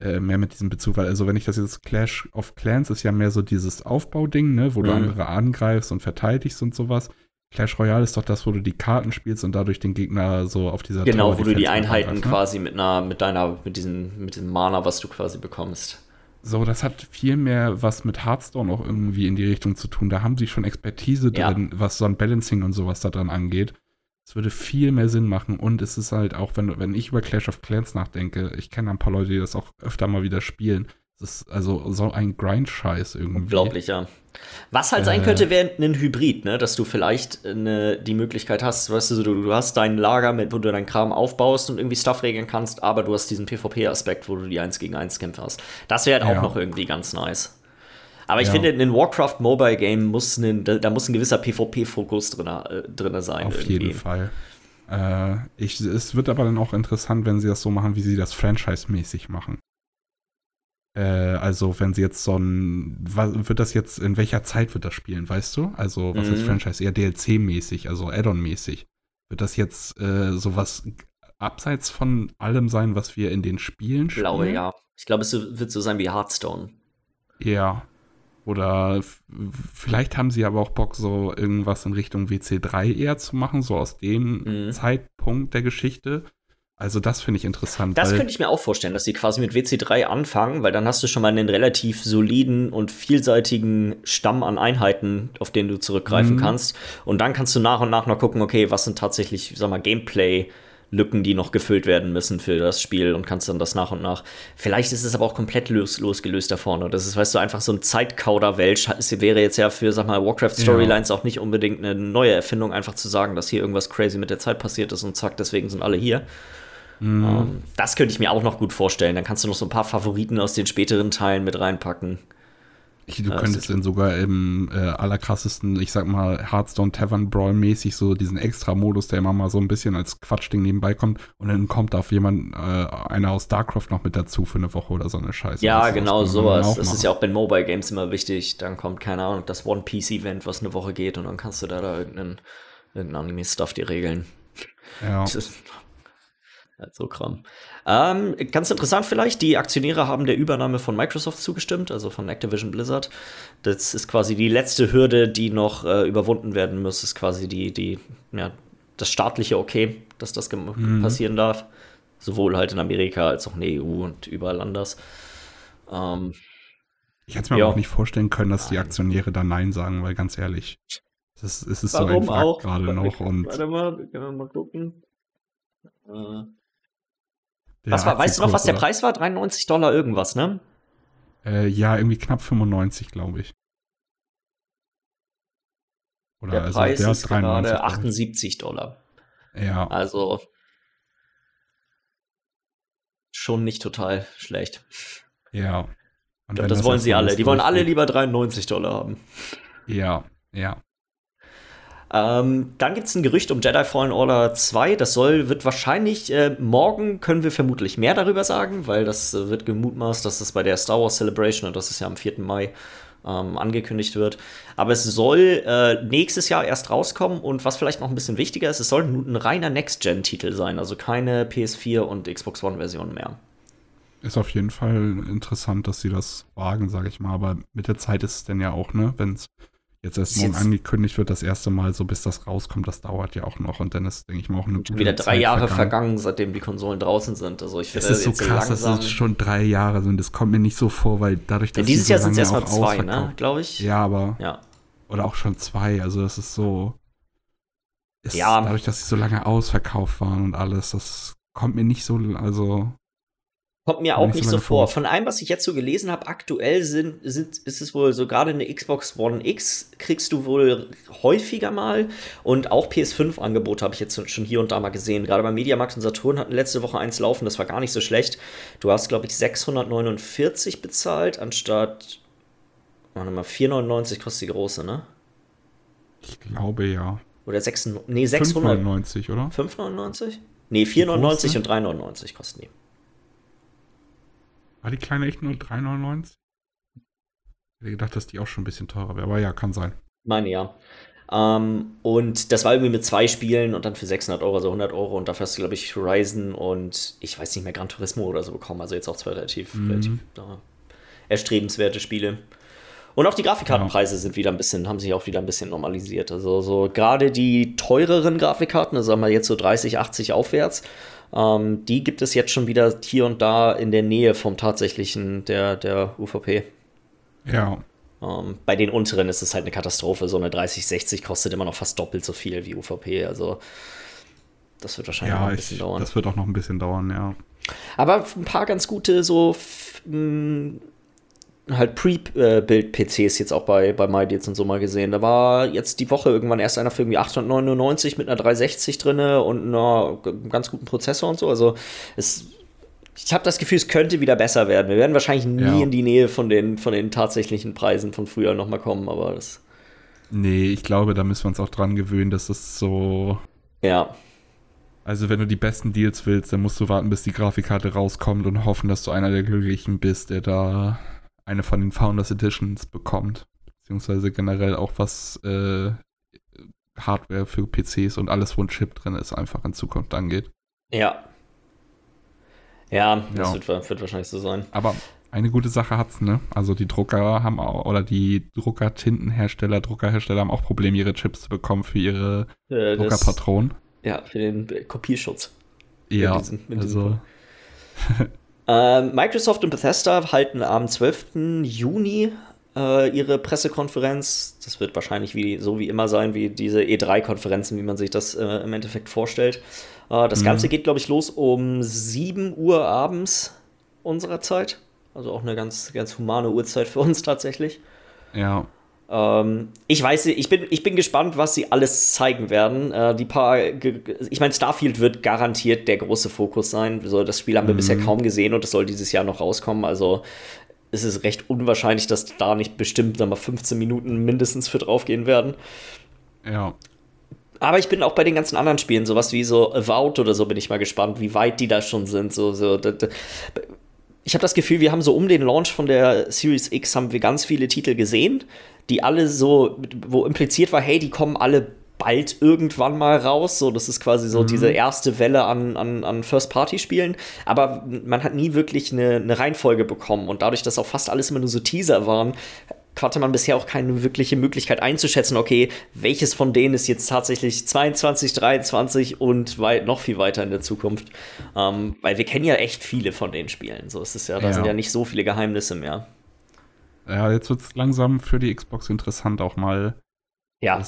äh, mehr mit diesem Bezug, weil also wenn ich das jetzt Clash of Clans ist ja mehr so dieses Aufbauding, ne, wo mhm. du andere angreifst und verteidigst und sowas. Clash Royale ist doch das, wo du die Karten spielst und dadurch den Gegner so auf dieser Genau, wo du die Einheiten ne? quasi mit einer mit deiner mit diesem mit diesem Mana, was du quasi bekommst. So, das hat viel mehr was mit Hearthstone auch irgendwie in die Richtung zu tun. Da haben sie schon Expertise ja. drin, was so ein Balancing und sowas da dran angeht. Es würde viel mehr Sinn machen und es ist halt auch, wenn, wenn ich über Clash of Clans nachdenke, ich kenne ein paar Leute, die das auch öfter mal wieder spielen. Es ist also so ein Grind-Scheiß irgendwie. Unglaublich, ja. Was halt sein äh, könnte, wäre ein Hybrid, ne? Dass du vielleicht eine, die Möglichkeit hast, weißt du, du, du hast dein Lager, mit, wo du deinen Kram aufbaust und irgendwie Stuff regeln kannst, aber du hast diesen PvP-Aspekt, wo du die 1 gegen 1 Kämpfe hast. Das wäre halt ja. auch noch irgendwie ganz nice. Aber ich ja. finde, ein Warcraft Mobile Game muss ein, da muss ein gewisser PvP-Fokus drin, äh, drin sein. Auf irgendwie. jeden Fall. Äh, ich, es wird aber dann auch interessant, wenn sie das so machen, wie sie das Franchise-mäßig machen. Äh, also, wenn sie jetzt so ein, was, wird das jetzt, in welcher Zeit wird das spielen, weißt du? Also, was mhm. ist Franchise? Eher DLC-mäßig, also Add-on-mäßig. Wird das jetzt äh, sowas abseits von allem sein, was wir in den Spielen spielen? Ich glaube, ja. Ich glaube, es wird so sein wie Hearthstone. Ja. Oder vielleicht haben sie aber auch Bock, so irgendwas in Richtung WC3 eher zu machen, so aus dem mhm. Zeitpunkt der Geschichte. Also das finde ich interessant. Das könnte ich mir auch vorstellen, dass sie quasi mit WC3 anfangen, weil dann hast du schon mal einen relativ soliden und vielseitigen Stamm an Einheiten, auf den du zurückgreifen mhm. kannst. Und dann kannst du nach und nach noch gucken, okay, was sind tatsächlich, sag mal, Gameplay- Lücken, die noch gefüllt werden müssen für das Spiel und kannst dann das nach und nach. Vielleicht ist es aber auch komplett los, losgelöst da vorne. Das ist, weißt du, einfach so ein Zeitkauder-Welch. Es wäre jetzt ja für, sag mal, Warcraft-Storylines ja. auch nicht unbedingt eine neue Erfindung, einfach zu sagen, dass hier irgendwas crazy mit der Zeit passiert ist und zack, deswegen sind alle hier. Mhm. Ähm, das könnte ich mir auch noch gut vorstellen. Dann kannst du noch so ein paar Favoriten aus den späteren Teilen mit reinpacken. Ich, du könntest dann sogar im äh, allerkrassesten, ich sag mal, Hearthstone Tavern Brawl mäßig so diesen Extra-Modus, der immer mal so ein bisschen als Quatschding nebenbei kommt und dann kommt da auf jemand, äh, einer aus Starcraft noch mit dazu für eine Woche oder so eine Scheiße. Ja, das genau sowas. Das ist ja auch bei Mobile Games immer wichtig. Dann kommt, keine Ahnung, das One Piece Event, was eine Woche geht und dann kannst du da, da irgendeinen, irgendeinen Anime-Stuff dir regeln. Ja. Halt so Kram. Ähm, ganz interessant vielleicht, die Aktionäre haben der Übernahme von Microsoft zugestimmt, also von Activision Blizzard. Das ist quasi die letzte Hürde, die noch äh, überwunden werden muss. Das ist quasi die, die, ja, das staatliche Okay, dass das mhm. passieren darf. Sowohl halt in Amerika als auch in der EU und überall anders. Ähm, ich hätte mir ja. auch nicht vorstellen können, dass die Aktionäre da Nein sagen, weil ganz ehrlich, es ist, es ist so ein Fakt gerade noch. Und Warte mal, können wir mal gucken. Äh, was war, weißt du noch, was der Preis war? 93 Dollar irgendwas, ne? Äh, ja, irgendwie knapp 95, glaube ich. Oder der also Preis der ist 93, gerade 78 Dollar. Ja. Also schon nicht total schlecht. Ja. Und ich glaube, das, das wollen sie alle. Die wollen alle lieber 93 Dollar haben. Ja, ja. Ähm, dann gibt es ein Gerücht um Jedi Fallen Order 2. Das soll, wird wahrscheinlich, äh, morgen können wir vermutlich mehr darüber sagen, weil das äh, wird gemutmaßt, dass das bei der Star Wars Celebration, und das ist ja am 4. Mai, ähm, angekündigt wird. Aber es soll äh, nächstes Jahr erst rauskommen und was vielleicht noch ein bisschen wichtiger ist, es soll ein reiner Next-Gen-Titel sein, also keine PS4 und Xbox One-Version mehr. Ist auf jeden Fall interessant, dass sie das wagen, sage ich mal. Aber mit der Zeit ist es denn ja auch, ne, wenn es jetzt erst morgen angekündigt wird, das erste Mal, so bis das rauskommt, das dauert ja auch noch und dann ist, denke ich mal, auch eine gute Wieder drei Zeit Jahre vergangen. vergangen. seitdem die Konsolen draußen sind. Also ich finde, es ist so krass, dass es schon drei Jahre sind. Das kommt mir nicht so vor, weil dadurch, dass ja, dieses Jahr sind es erstmal zwei, ne, glaube ich. Ja, aber ja. oder auch schon zwei. Also das ist so. Ist ja. Dadurch, dass sie so lange ausverkauft waren und alles, das kommt mir nicht so, also Kommt mir auch nicht so vor. Von allem, was ich jetzt so gelesen habe, aktuell sind, sind, ist es wohl so, gerade eine Xbox One X kriegst du wohl häufiger mal. Und auch PS5-Angebote habe ich jetzt schon hier und da mal gesehen. Gerade beim Mediamarkt und Saturn hatten letzte Woche eins laufen, das war gar nicht so schlecht. Du hast, glaube ich, 649 bezahlt, anstatt, warte mal, 499 kostet die große, ne? Ich glaube ja. Oder 6, nee, 600. 5,99, oder? 5,99? Nee, 4,99 und 3,99 kosten die. War die kleine echt nur 3,99? Ich hätte gedacht, dass die auch schon ein bisschen teurer wäre, aber ja, kann sein. Meine ja. Ähm, und das war irgendwie mit zwei Spielen und dann für 600 Euro, also 100 Euro. Und dafür hast du, glaube ich, Horizon und ich weiß nicht mehr, Gran Turismo oder so bekommen. Also jetzt auch zwei relativ, mhm. relativ ja, erstrebenswerte Spiele. Und auch die Grafikkartenpreise ja. sind wieder ein bisschen, haben sich auch wieder ein bisschen normalisiert. Also so gerade die teureren Grafikkarten, also sagen wir jetzt so 30, 80 aufwärts, ähm, die gibt es jetzt schon wieder hier und da in der Nähe vom tatsächlichen der, der UVP. Ja. Ähm, bei den unteren ist es halt eine Katastrophe. So eine 3060 kostet immer noch fast doppelt so viel wie UVP. Also das wird wahrscheinlich ja, noch ein bisschen ich, dauern. Das wird auch noch ein bisschen dauern, ja. Aber ein paar ganz gute so halt Pre-Build-PCs jetzt auch bei, bei MyDeals und so mal gesehen. Da war jetzt die Woche irgendwann erst einer für irgendwie 899 mit einer 360 drin und einer ganz guten Prozessor und so. Also es ich habe das Gefühl, es könnte wieder besser werden. Wir werden wahrscheinlich nie ja. in die Nähe von den, von den tatsächlichen Preisen von früher nochmal kommen, aber das. Nee, ich glaube, da müssen wir uns auch dran gewöhnen, dass es so. Ja. Also, wenn du die besten Deals willst, dann musst du warten, bis die Grafikkarte rauskommt und hoffen, dass du einer der Glücklichen bist, der da eine von den Founders Editions bekommt. Beziehungsweise generell auch was äh, Hardware für PCs und alles, wo ein Chip drin ist, einfach in Zukunft angeht. Ja, ja, das ja. Wird, wird, wahrscheinlich so sein. Aber eine gute Sache hat's, ne? Also die Drucker haben auch, oder die Druckertintenhersteller, Druckerhersteller haben auch Probleme, ihre Chips zu bekommen für ihre äh, Druckerpatronen. Ja, für den Kopierschutz. Ja, also. äh, Microsoft und Bethesda halten am 12. Juni äh, ihre Pressekonferenz. Das wird wahrscheinlich wie, so wie immer sein, wie diese E3-Konferenzen, wie man sich das äh, im Endeffekt vorstellt. Äh, das mhm. Ganze geht, glaube ich, los um 7 Uhr abends unserer Zeit. Also auch eine ganz, ganz humane Uhrzeit für uns tatsächlich. Ja. Ähm, ich weiß, ich bin, ich bin gespannt, was sie alles zeigen werden. Äh, die paar, ich meine, Starfield wird garantiert der große Fokus sein. So, das Spiel haben wir mhm. bisher kaum gesehen und es soll dieses Jahr noch rauskommen. Also ist es recht unwahrscheinlich, dass da nicht bestimmt wir, 15 Minuten mindestens für draufgehen werden. Ja. Aber ich bin auch bei den ganzen anderen Spielen, sowas wie so Avowed oder so, bin ich mal gespannt, wie weit die da schon sind. So, so, ich habe das Gefühl, wir haben so um den Launch von der Series X haben wir ganz viele Titel gesehen, die alle so, wo impliziert war, hey, die kommen alle bald irgendwann mal raus. So, das ist quasi so mhm. diese erste Welle an, an, an First-Party-Spielen. Aber man hat nie wirklich eine, eine Reihenfolge bekommen. Und dadurch, dass auch fast alles immer nur so Teaser waren, hatte man bisher auch keine wirkliche Möglichkeit einzuschätzen, okay, welches von denen ist jetzt tatsächlich 22, 23 und weit, noch viel weiter in der Zukunft. Ähm, weil wir kennen ja echt viele von den Spielen. So ist es ja, da ja. sind ja nicht so viele Geheimnisse mehr. Ja, jetzt wird es langsam für die Xbox interessant, auch mal. Ja.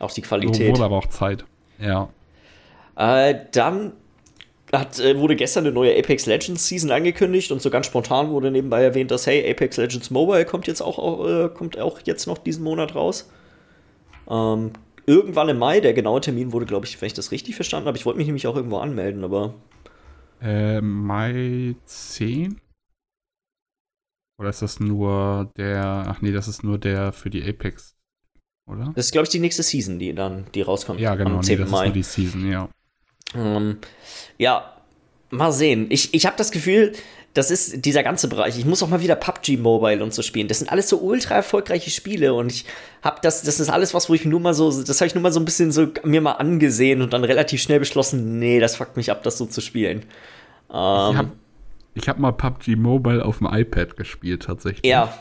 auch die Qualität. Wohl aber auch Zeit. Ja. Äh, dann hat, äh, wurde gestern eine neue Apex Legends Season angekündigt und so ganz spontan wurde nebenbei erwähnt, dass hey, Apex Legends Mobile kommt jetzt auch, äh, kommt auch jetzt noch diesen Monat raus. Ähm, irgendwann im Mai, der genaue Termin wurde, glaube ich, wenn ich das richtig verstanden habe. Ich wollte mich nämlich auch irgendwo anmelden, aber. Äh, Mai 10? Oder ist das nur der. Ach nee, das ist nur der für die Apex, oder? Das ist, glaube ich, die nächste Season, die dann, die rauskommt. Ja, genau, am 10. Nee, das Mai. ist nur die Season, ja. Ähm, ja, mal sehen. Ich, ich habe das Gefühl, das ist dieser ganze Bereich. Ich muss auch mal wieder PUBG Mobile und so spielen. Das sind alles so ultra erfolgreiche Spiele und ich habe das, das ist alles was, wo ich nur mal so, das habe ich nur mal so ein bisschen so mir mal angesehen und dann relativ schnell beschlossen, nee, das fuckt mich ab, das so zu spielen. Ähm, ich habe mal PUBG Mobile auf dem iPad gespielt tatsächlich. Ja,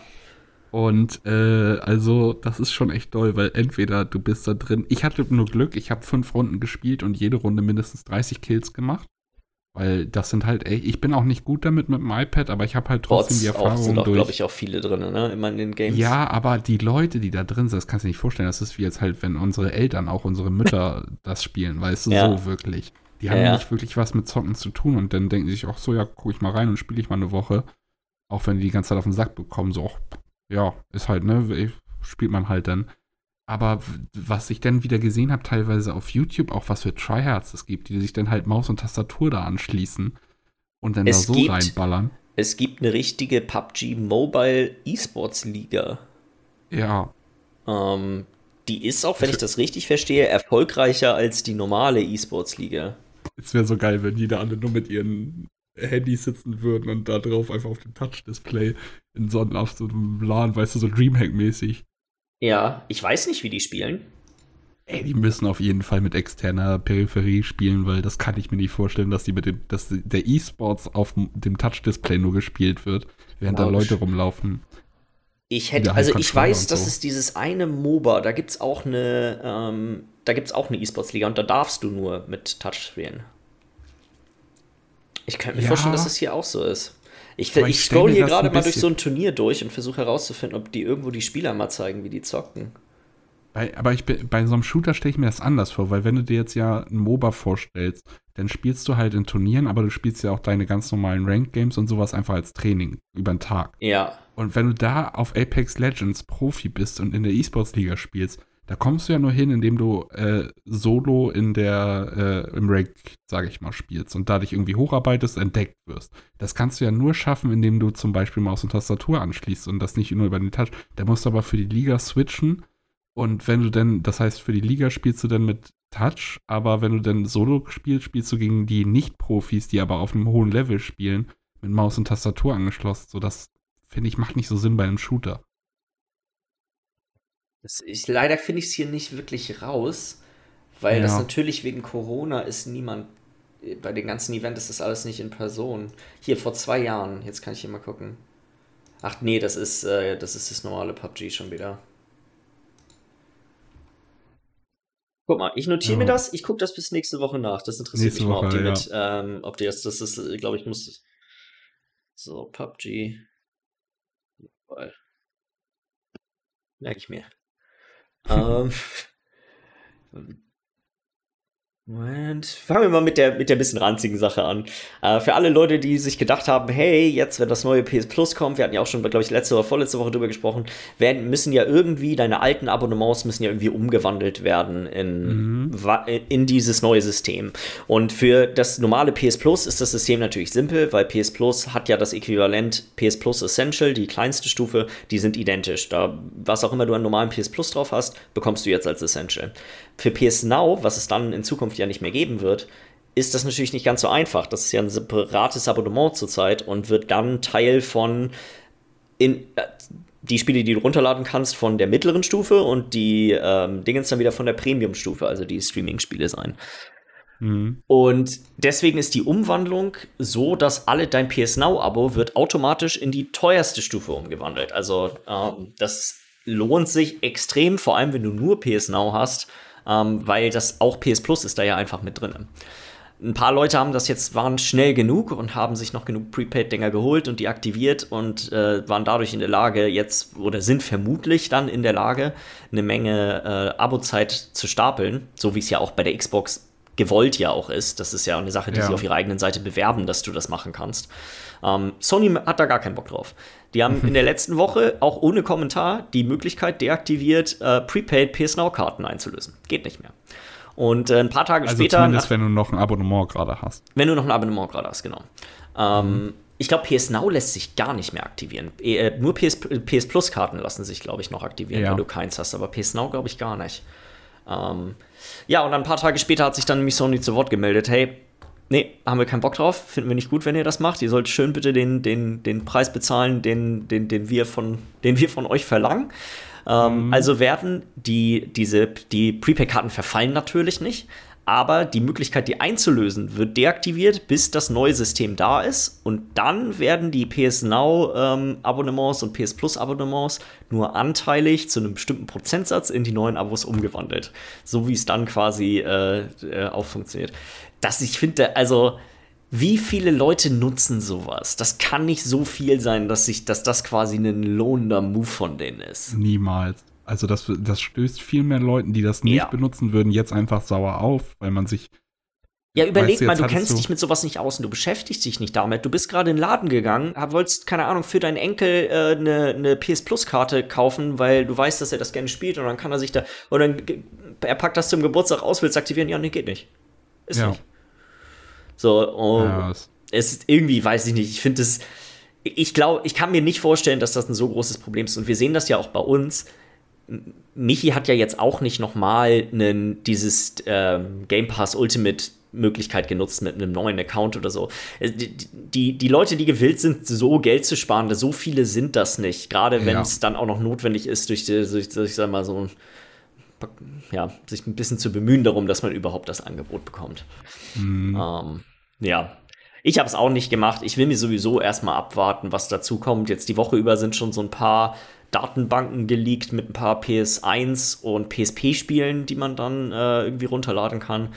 und äh, also, das ist schon echt toll, weil entweder du bist da drin. Ich hatte nur Glück, ich habe fünf Runden gespielt und jede Runde mindestens 30 Kills gemacht. Weil das sind halt, ey, ich bin auch nicht gut damit mit dem iPad, aber ich habe halt trotzdem Bots die Erfahrung. Auch, sind auch, glaube ich, auch viele drin, ne? Immer in den Games. Ja, aber die Leute, die da drin sind, das kannst du dir nicht vorstellen. Das ist wie jetzt halt, wenn unsere Eltern, auch unsere Mütter das spielen, weißt du, ja. so wirklich. Die haben ja. nicht wirklich was mit Zocken zu tun und dann denken sie sich auch so, ja, gucke ich mal rein und spiele ich mal eine Woche. Auch wenn die die ganze Zeit auf den Sack bekommen, so, auch, ja, ist halt, ne, spielt man halt dann. Aber was ich dann wieder gesehen habe, teilweise auf YouTube, auch was für Tryhards es gibt, die sich dann halt Maus und Tastatur da anschließen und dann es da so gibt, reinballern. Es gibt eine richtige PUBG Mobile Esports Liga. Ja. Ähm, die ist auch, wenn ich das richtig verstehe, erfolgreicher als die normale Esports Liga. Es wäre so geil, wenn die da alle nur mit ihren Handys sitzen würden und da drauf einfach auf dem Touch-Display in so, so einem LAN, weißt du, so Dreamhack-mäßig. Ja, ich weiß nicht, wie die spielen. Ey, die müssen auf jeden Fall mit externer Peripherie spielen, weil das kann ich mir nicht vorstellen, dass die mit dem, dass der E-Sports auf dem Touch-Display nur gespielt wird, während Ouch. da Leute rumlaufen. Ich hätte, also ich weiß, so. dass es dieses eine MOBA, da gibt es auch eine, ähm, da gibt es auch eine E-Sports-Liga und da darfst du nur mit Touch spielen. Ich könnte mir ja. vorstellen, dass es hier auch so ist. Ich, ich, ich scroll hier gerade mal durch so ein Turnier durch und versuche herauszufinden, ob die irgendwo die Spieler mal zeigen, wie die zocken. Bei, aber ich bei so einem Shooter stelle ich mir das anders vor, weil wenn du dir jetzt ja ein MOBA vorstellst, dann spielst du halt in Turnieren, aber du spielst ja auch deine ganz normalen Ranked Games und sowas einfach als Training über den Tag. Ja. Und wenn du da auf Apex Legends Profi bist und in der E-Sports-Liga spielst, da kommst du ja nur hin, indem du äh, solo in der, äh, im Rank, sage ich mal, spielst und dadurch irgendwie hocharbeitest, entdeckt wirst. Das kannst du ja nur schaffen, indem du zum Beispiel Maus und Tastatur anschließt und das nicht nur über den Touch. Da musst du aber für die Liga switchen und wenn du denn, das heißt, für die Liga spielst du dann mit Touch, aber wenn du dann Solo spielst, spielst du gegen die Nicht-Profis, die aber auf einem hohen Level spielen, mit Maus und Tastatur angeschlossen. So, das finde ich, macht nicht so Sinn bei einem Shooter. Ich, leider finde ich es hier nicht wirklich raus, weil ja. das natürlich wegen Corona ist niemand. Bei den ganzen Events ist das alles nicht in Person. Hier vor zwei Jahren, jetzt kann ich hier mal gucken. Ach nee, das ist, äh, das ist das normale PUBG schon wieder. Guck mal, ich notiere ja. mir das, ich gucke das bis nächste Woche nach. Das interessiert nächste mich mal, ob die ja. mit, ähm, ob die das, das ist, glaube ich, muss. So, PUBG. Merke ich mir. Ähm, Moment. Fangen wir mal mit der, mit der bisschen ranzigen Sache an. Äh, für alle Leute, die sich gedacht haben, hey, jetzt, wenn das neue PS Plus kommt, wir hatten ja auch schon, glaube ich, letzte oder vorletzte Woche drüber gesprochen, werden, müssen ja irgendwie, deine alten Abonnements müssen ja irgendwie umgewandelt werden in, mhm. in dieses neue System. Und für das normale PS Plus ist das System natürlich simpel, weil PS Plus hat ja das Äquivalent PS Plus Essential, die kleinste Stufe, die sind identisch. Da, was auch immer du an normalen PS Plus drauf hast, bekommst du jetzt als Essential. Für PS Now, was es dann in Zukunft ja nicht mehr geben wird, ist das natürlich nicht ganz so einfach. Das ist ja ein separates Abonnement zurzeit und wird dann Teil von in, äh, die Spiele, die du runterladen kannst, von der mittleren Stufe und die ähm, Dingens dann wieder von der Premium-Stufe, also die Streaming-Spiele sein. Mhm. Und deswegen ist die Umwandlung so, dass alle dein PS Now-Abo wird automatisch in die teuerste Stufe umgewandelt. Also ähm, das lohnt sich extrem, vor allem wenn du nur PS Now hast, ähm, weil das auch PS Plus ist da ja einfach mit drin. Ein paar Leute haben das jetzt, waren schnell genug und haben sich noch genug Prepaid-Dinger geholt und die aktiviert und äh, waren dadurch in der Lage, jetzt oder sind vermutlich dann in der Lage, eine Menge äh, Abo-Zeit zu stapeln, so wie es ja auch bei der Xbox gewollt ja auch ist. Das ist ja eine Sache, die ja. sie auf ihrer eigenen Seite bewerben, dass du das machen kannst. Ähm, Sony hat da gar keinen Bock drauf. Die haben in der letzten Woche auch ohne Kommentar die Möglichkeit deaktiviert, äh, Prepaid PS Now Karten einzulösen. Geht nicht mehr. Und äh, ein paar Tage also später. Zumindest, wenn du noch ein Abonnement gerade hast. Wenn du noch ein Abonnement gerade hast, genau. Ähm, mhm. Ich glaube, PS Now lässt sich gar nicht mehr aktivieren. Äh, nur PS, PS Plus Karten lassen sich, glaube ich, noch aktivieren, ja. wenn du keins hast. Aber PS Now, glaube ich, gar nicht. Ähm, ja, und ein paar Tage später hat sich dann nämlich Sony zu Wort gemeldet: Hey, nee, haben wir keinen Bock drauf, finden wir nicht gut, wenn ihr das macht. Ihr sollt schön bitte den, den, den Preis bezahlen, den, den, den, wir von, den wir von euch verlangen. Ähm, mhm. Also werden die, diese, die Prepaid-Karten verfallen natürlich nicht, aber die Möglichkeit, die einzulösen, wird deaktiviert, bis das neue System da ist. Und dann werden die PS Now ähm, und PS Plus Abonnements nur anteilig zu einem bestimmten Prozentsatz in die neuen Abos umgewandelt. So wie es dann quasi äh, äh, auch funktioniert dass ich finde, also wie viele Leute nutzen sowas? Das kann nicht so viel sein, dass, ich, dass das quasi ein lohnender Move von denen ist. Niemals. Also das, das stößt viel mehr Leuten, die das nicht ja. benutzen würden, jetzt einfach sauer auf, weil man sich. Ja, überleg weißt mal, du kennst du dich mit sowas nicht aus und du beschäftigst dich nicht damit. Du bist gerade in den Laden gegangen, wolltest, keine Ahnung, für deinen Enkel äh, eine, eine PS Plus-Karte kaufen, weil du weißt, dass er das gerne spielt und dann kann er sich da. Oder er packt das zum Geburtstag aus, willst aktivieren, ja, nee, geht nicht. Ist ja. nicht. So, um, ja, es ist irgendwie, weiß ich nicht, ich finde es, ich glaube, ich kann mir nicht vorstellen, dass das ein so großes Problem ist. Und wir sehen das ja auch bei uns. Michi hat ja jetzt auch nicht nochmal dieses ähm, Game Pass Ultimate Möglichkeit genutzt mit einem neuen Account oder so. Äh, die, die, die Leute, die gewillt sind, so Geld zu sparen, so viele sind das nicht. Gerade wenn es ja. dann auch noch notwendig ist, durch, die, durch, durch ich sag mal, so ja, sich ein bisschen zu bemühen darum, dass man überhaupt das Angebot bekommt. Mhm. Ähm, ja, ich habe es auch nicht gemacht. Ich will mir sowieso erstmal abwarten, was dazu kommt. Jetzt die Woche über sind schon so ein paar Datenbanken geleakt mit ein paar PS1 und PSP-Spielen, die man dann äh, irgendwie runterladen kann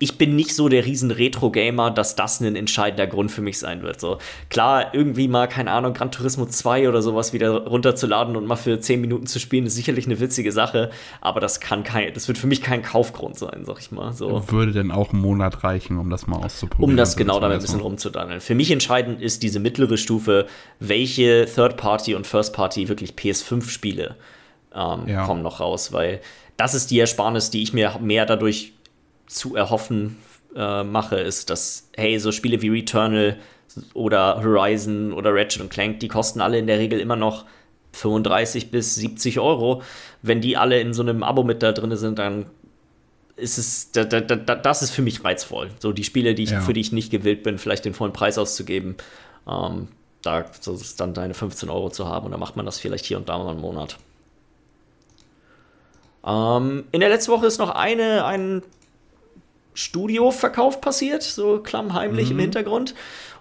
ich bin nicht so der riesen Retro-Gamer, dass das ein entscheidender Grund für mich sein wird. So, klar, irgendwie mal, keine Ahnung, Gran Turismo 2 oder sowas wieder runterzuladen und mal für 10 Minuten zu spielen, ist sicherlich eine witzige Sache, aber das kann kein, das wird für mich kein Kaufgrund sein, sag ich mal. So. Würde denn auch ein Monat reichen, um das mal auszuprobieren? Um das genau damit ein bisschen rumzudandeln. Für mich entscheidend ist diese mittlere Stufe, welche Third-Party und First-Party wirklich PS5-Spiele ähm, ja. kommen noch raus, weil das ist die Ersparnis, die ich mir mehr dadurch zu erhoffen äh, mache, ist, dass, hey, so Spiele wie Returnal oder Horizon oder Ratchet Clank, die kosten alle in der Regel immer noch 35 bis 70 Euro. Wenn die alle in so einem Abo mit da drin sind, dann ist es, da, da, da, das ist für mich reizvoll. So die Spiele, die ich, ja. für die ich nicht gewillt bin, vielleicht den vollen Preis auszugeben, ähm, da so ist dann deine 15 Euro zu haben und dann macht man das vielleicht hier und da mal einen Monat. Ähm, in der letzten Woche ist noch eine, ein Studioverkauf passiert, so klammheimlich mhm. im Hintergrund.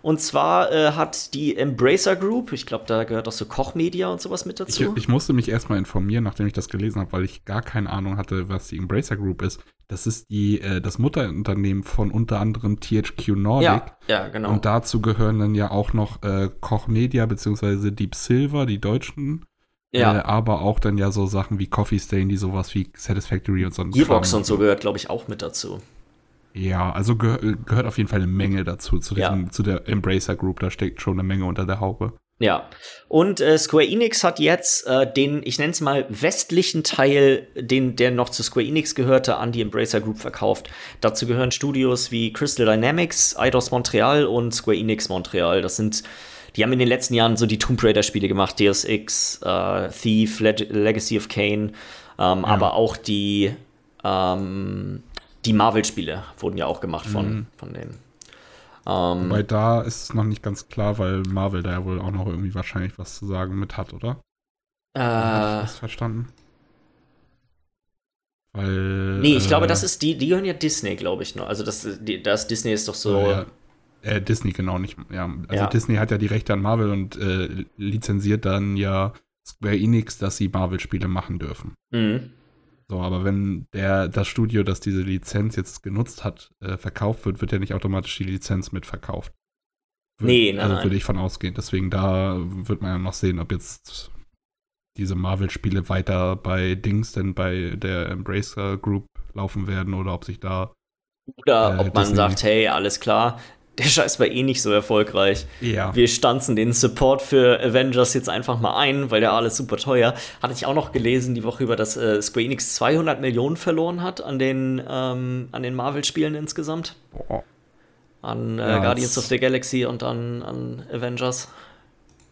Und zwar äh, hat die Embracer Group, ich glaube, da gehört auch so Kochmedia und sowas mit dazu. Ich, ich musste mich erstmal informieren, nachdem ich das gelesen habe, weil ich gar keine Ahnung hatte, was die Embracer Group ist. Das ist die, äh, das Mutterunternehmen von unter anderem THQ Nordic. Ja, ja genau. Und dazu gehören dann ja auch noch äh, Koch Media bzw. Deep Silver, die deutschen. Ja. Äh, aber auch dann ja so Sachen wie Coffee Stain, die sowas wie Satisfactory und so. Gearbox und so gehört, glaube ich, auch mit dazu. Ja, also ge gehört auf jeden Fall eine Menge dazu, zu, diesem, ja. zu der Embracer Group. Da steckt schon eine Menge unter der Haube. Ja, und äh, Square Enix hat jetzt äh, den, ich nenne es mal, westlichen Teil, den, der noch zu Square Enix gehörte, an die Embracer Group verkauft. Dazu gehören Studios wie Crystal Dynamics, Eidos Montreal und Square Enix Montreal. Das sind, die haben in den letzten Jahren so die Tomb Raider-Spiele gemacht, Deus Ex, äh, Thief, Leg Legacy of Kane, ähm, ja. aber auch die ähm, die Marvel-Spiele wurden ja auch gemacht von, mhm. von denen. Ähm, Wobei da ist es noch nicht ganz klar, weil Marvel da ja wohl auch noch irgendwie wahrscheinlich was zu sagen mit hat, oder? Äh, Habe ich das verstanden? Weil. Nee, ich äh, glaube, das ist die, die gehören ja Disney, glaube ich, noch. Also das, die, das Disney ist doch so. Ja, äh, Disney, genau, nicht. Ja, also ja. Disney hat ja die Rechte an Marvel und äh, lizenziert dann ja Square Enix, dass sie Marvel-Spiele machen dürfen. Mhm. So, aber wenn der, das Studio, das diese Lizenz jetzt genutzt hat, äh, verkauft wird, wird ja nicht automatisch die Lizenz mitverkauft. Würde, nee, nein. Also würde ich von ausgehen. Deswegen da wird man ja noch sehen, ob jetzt diese Marvel-Spiele weiter bei Dings, denn bei der Embracer Group laufen werden oder ob sich da. Oder äh, ob man sagt, hey, alles klar, der Scheiß war eh nicht so erfolgreich. Ja. Wir stanzen den Support für Avengers jetzt einfach mal ein, weil der alles super teuer. Hatte ich auch noch gelesen die Woche über, dass äh, Square Enix 200 Millionen verloren hat an den, ähm, den Marvel-Spielen insgesamt. Boah. An äh, ja, Guardians of the Galaxy und an, an Avengers.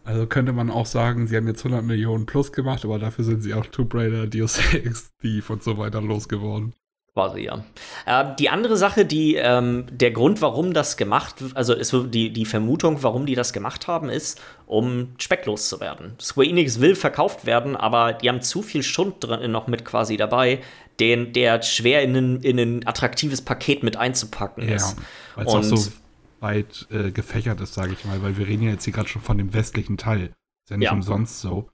Also könnte man auch sagen, sie haben jetzt 100 Millionen plus gemacht, aber dafür sind sie auch Tomb Raider, Deus Ex, Thief und so weiter losgeworden. Quasi, ja. Äh, die andere Sache, die, ähm, der Grund, warum das gemacht, also ist die, die Vermutung, warum die das gemacht haben, ist, um specklos zu werden. Square Enix will verkauft werden, aber die haben zu viel Schund drin noch mit quasi dabei, den, der schwer in ein, in ein attraktives Paket mit einzupacken ja, ist. Weil es auch so weit äh, gefächert ist, sage ich mal, weil wir reden ja jetzt hier gerade schon von dem westlichen Teil. Ist ja nicht ja. umsonst so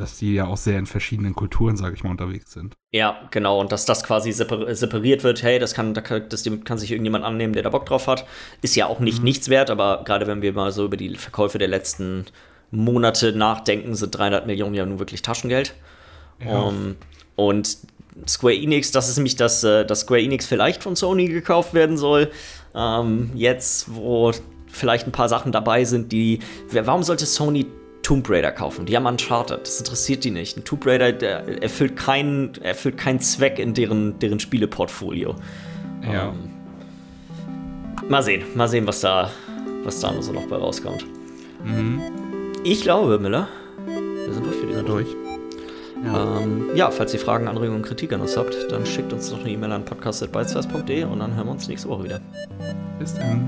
dass die ja auch sehr in verschiedenen Kulturen, sage ich mal, unterwegs sind. Ja, genau. Und dass das quasi separiert wird, hey, das kann, das kann sich irgendjemand annehmen, der da Bock drauf hat, ist ja auch nicht mhm. nichts wert. Aber gerade wenn wir mal so über die Verkäufe der letzten Monate nachdenken, sind 300 Millionen ja nun wirklich Taschengeld. Ja. Um, und Square Enix, das ist nämlich das, äh, dass Square Enix vielleicht von Sony gekauft werden soll. Ähm, jetzt, wo vielleicht ein paar Sachen dabei sind, die. Warum sollte Sony Tomb Raider kaufen. Die haben Uncharted. Das interessiert die nicht. Ein Tomb Raider der erfüllt, keinen, erfüllt keinen Zweck in deren, deren Spieleportfolio. Ja. Ähm, mal sehen. Mal sehen, was da, was da so noch bei rauskommt. Mhm. Ich glaube, Miller, wir sind durch für diese durch. Ja. Ähm, ja, falls ihr Fragen, Anregungen und Kritik an uns habt, dann schickt uns doch eine E-Mail an podcast.byteslice.de und dann hören wir uns nächste Woche wieder. Bis dann.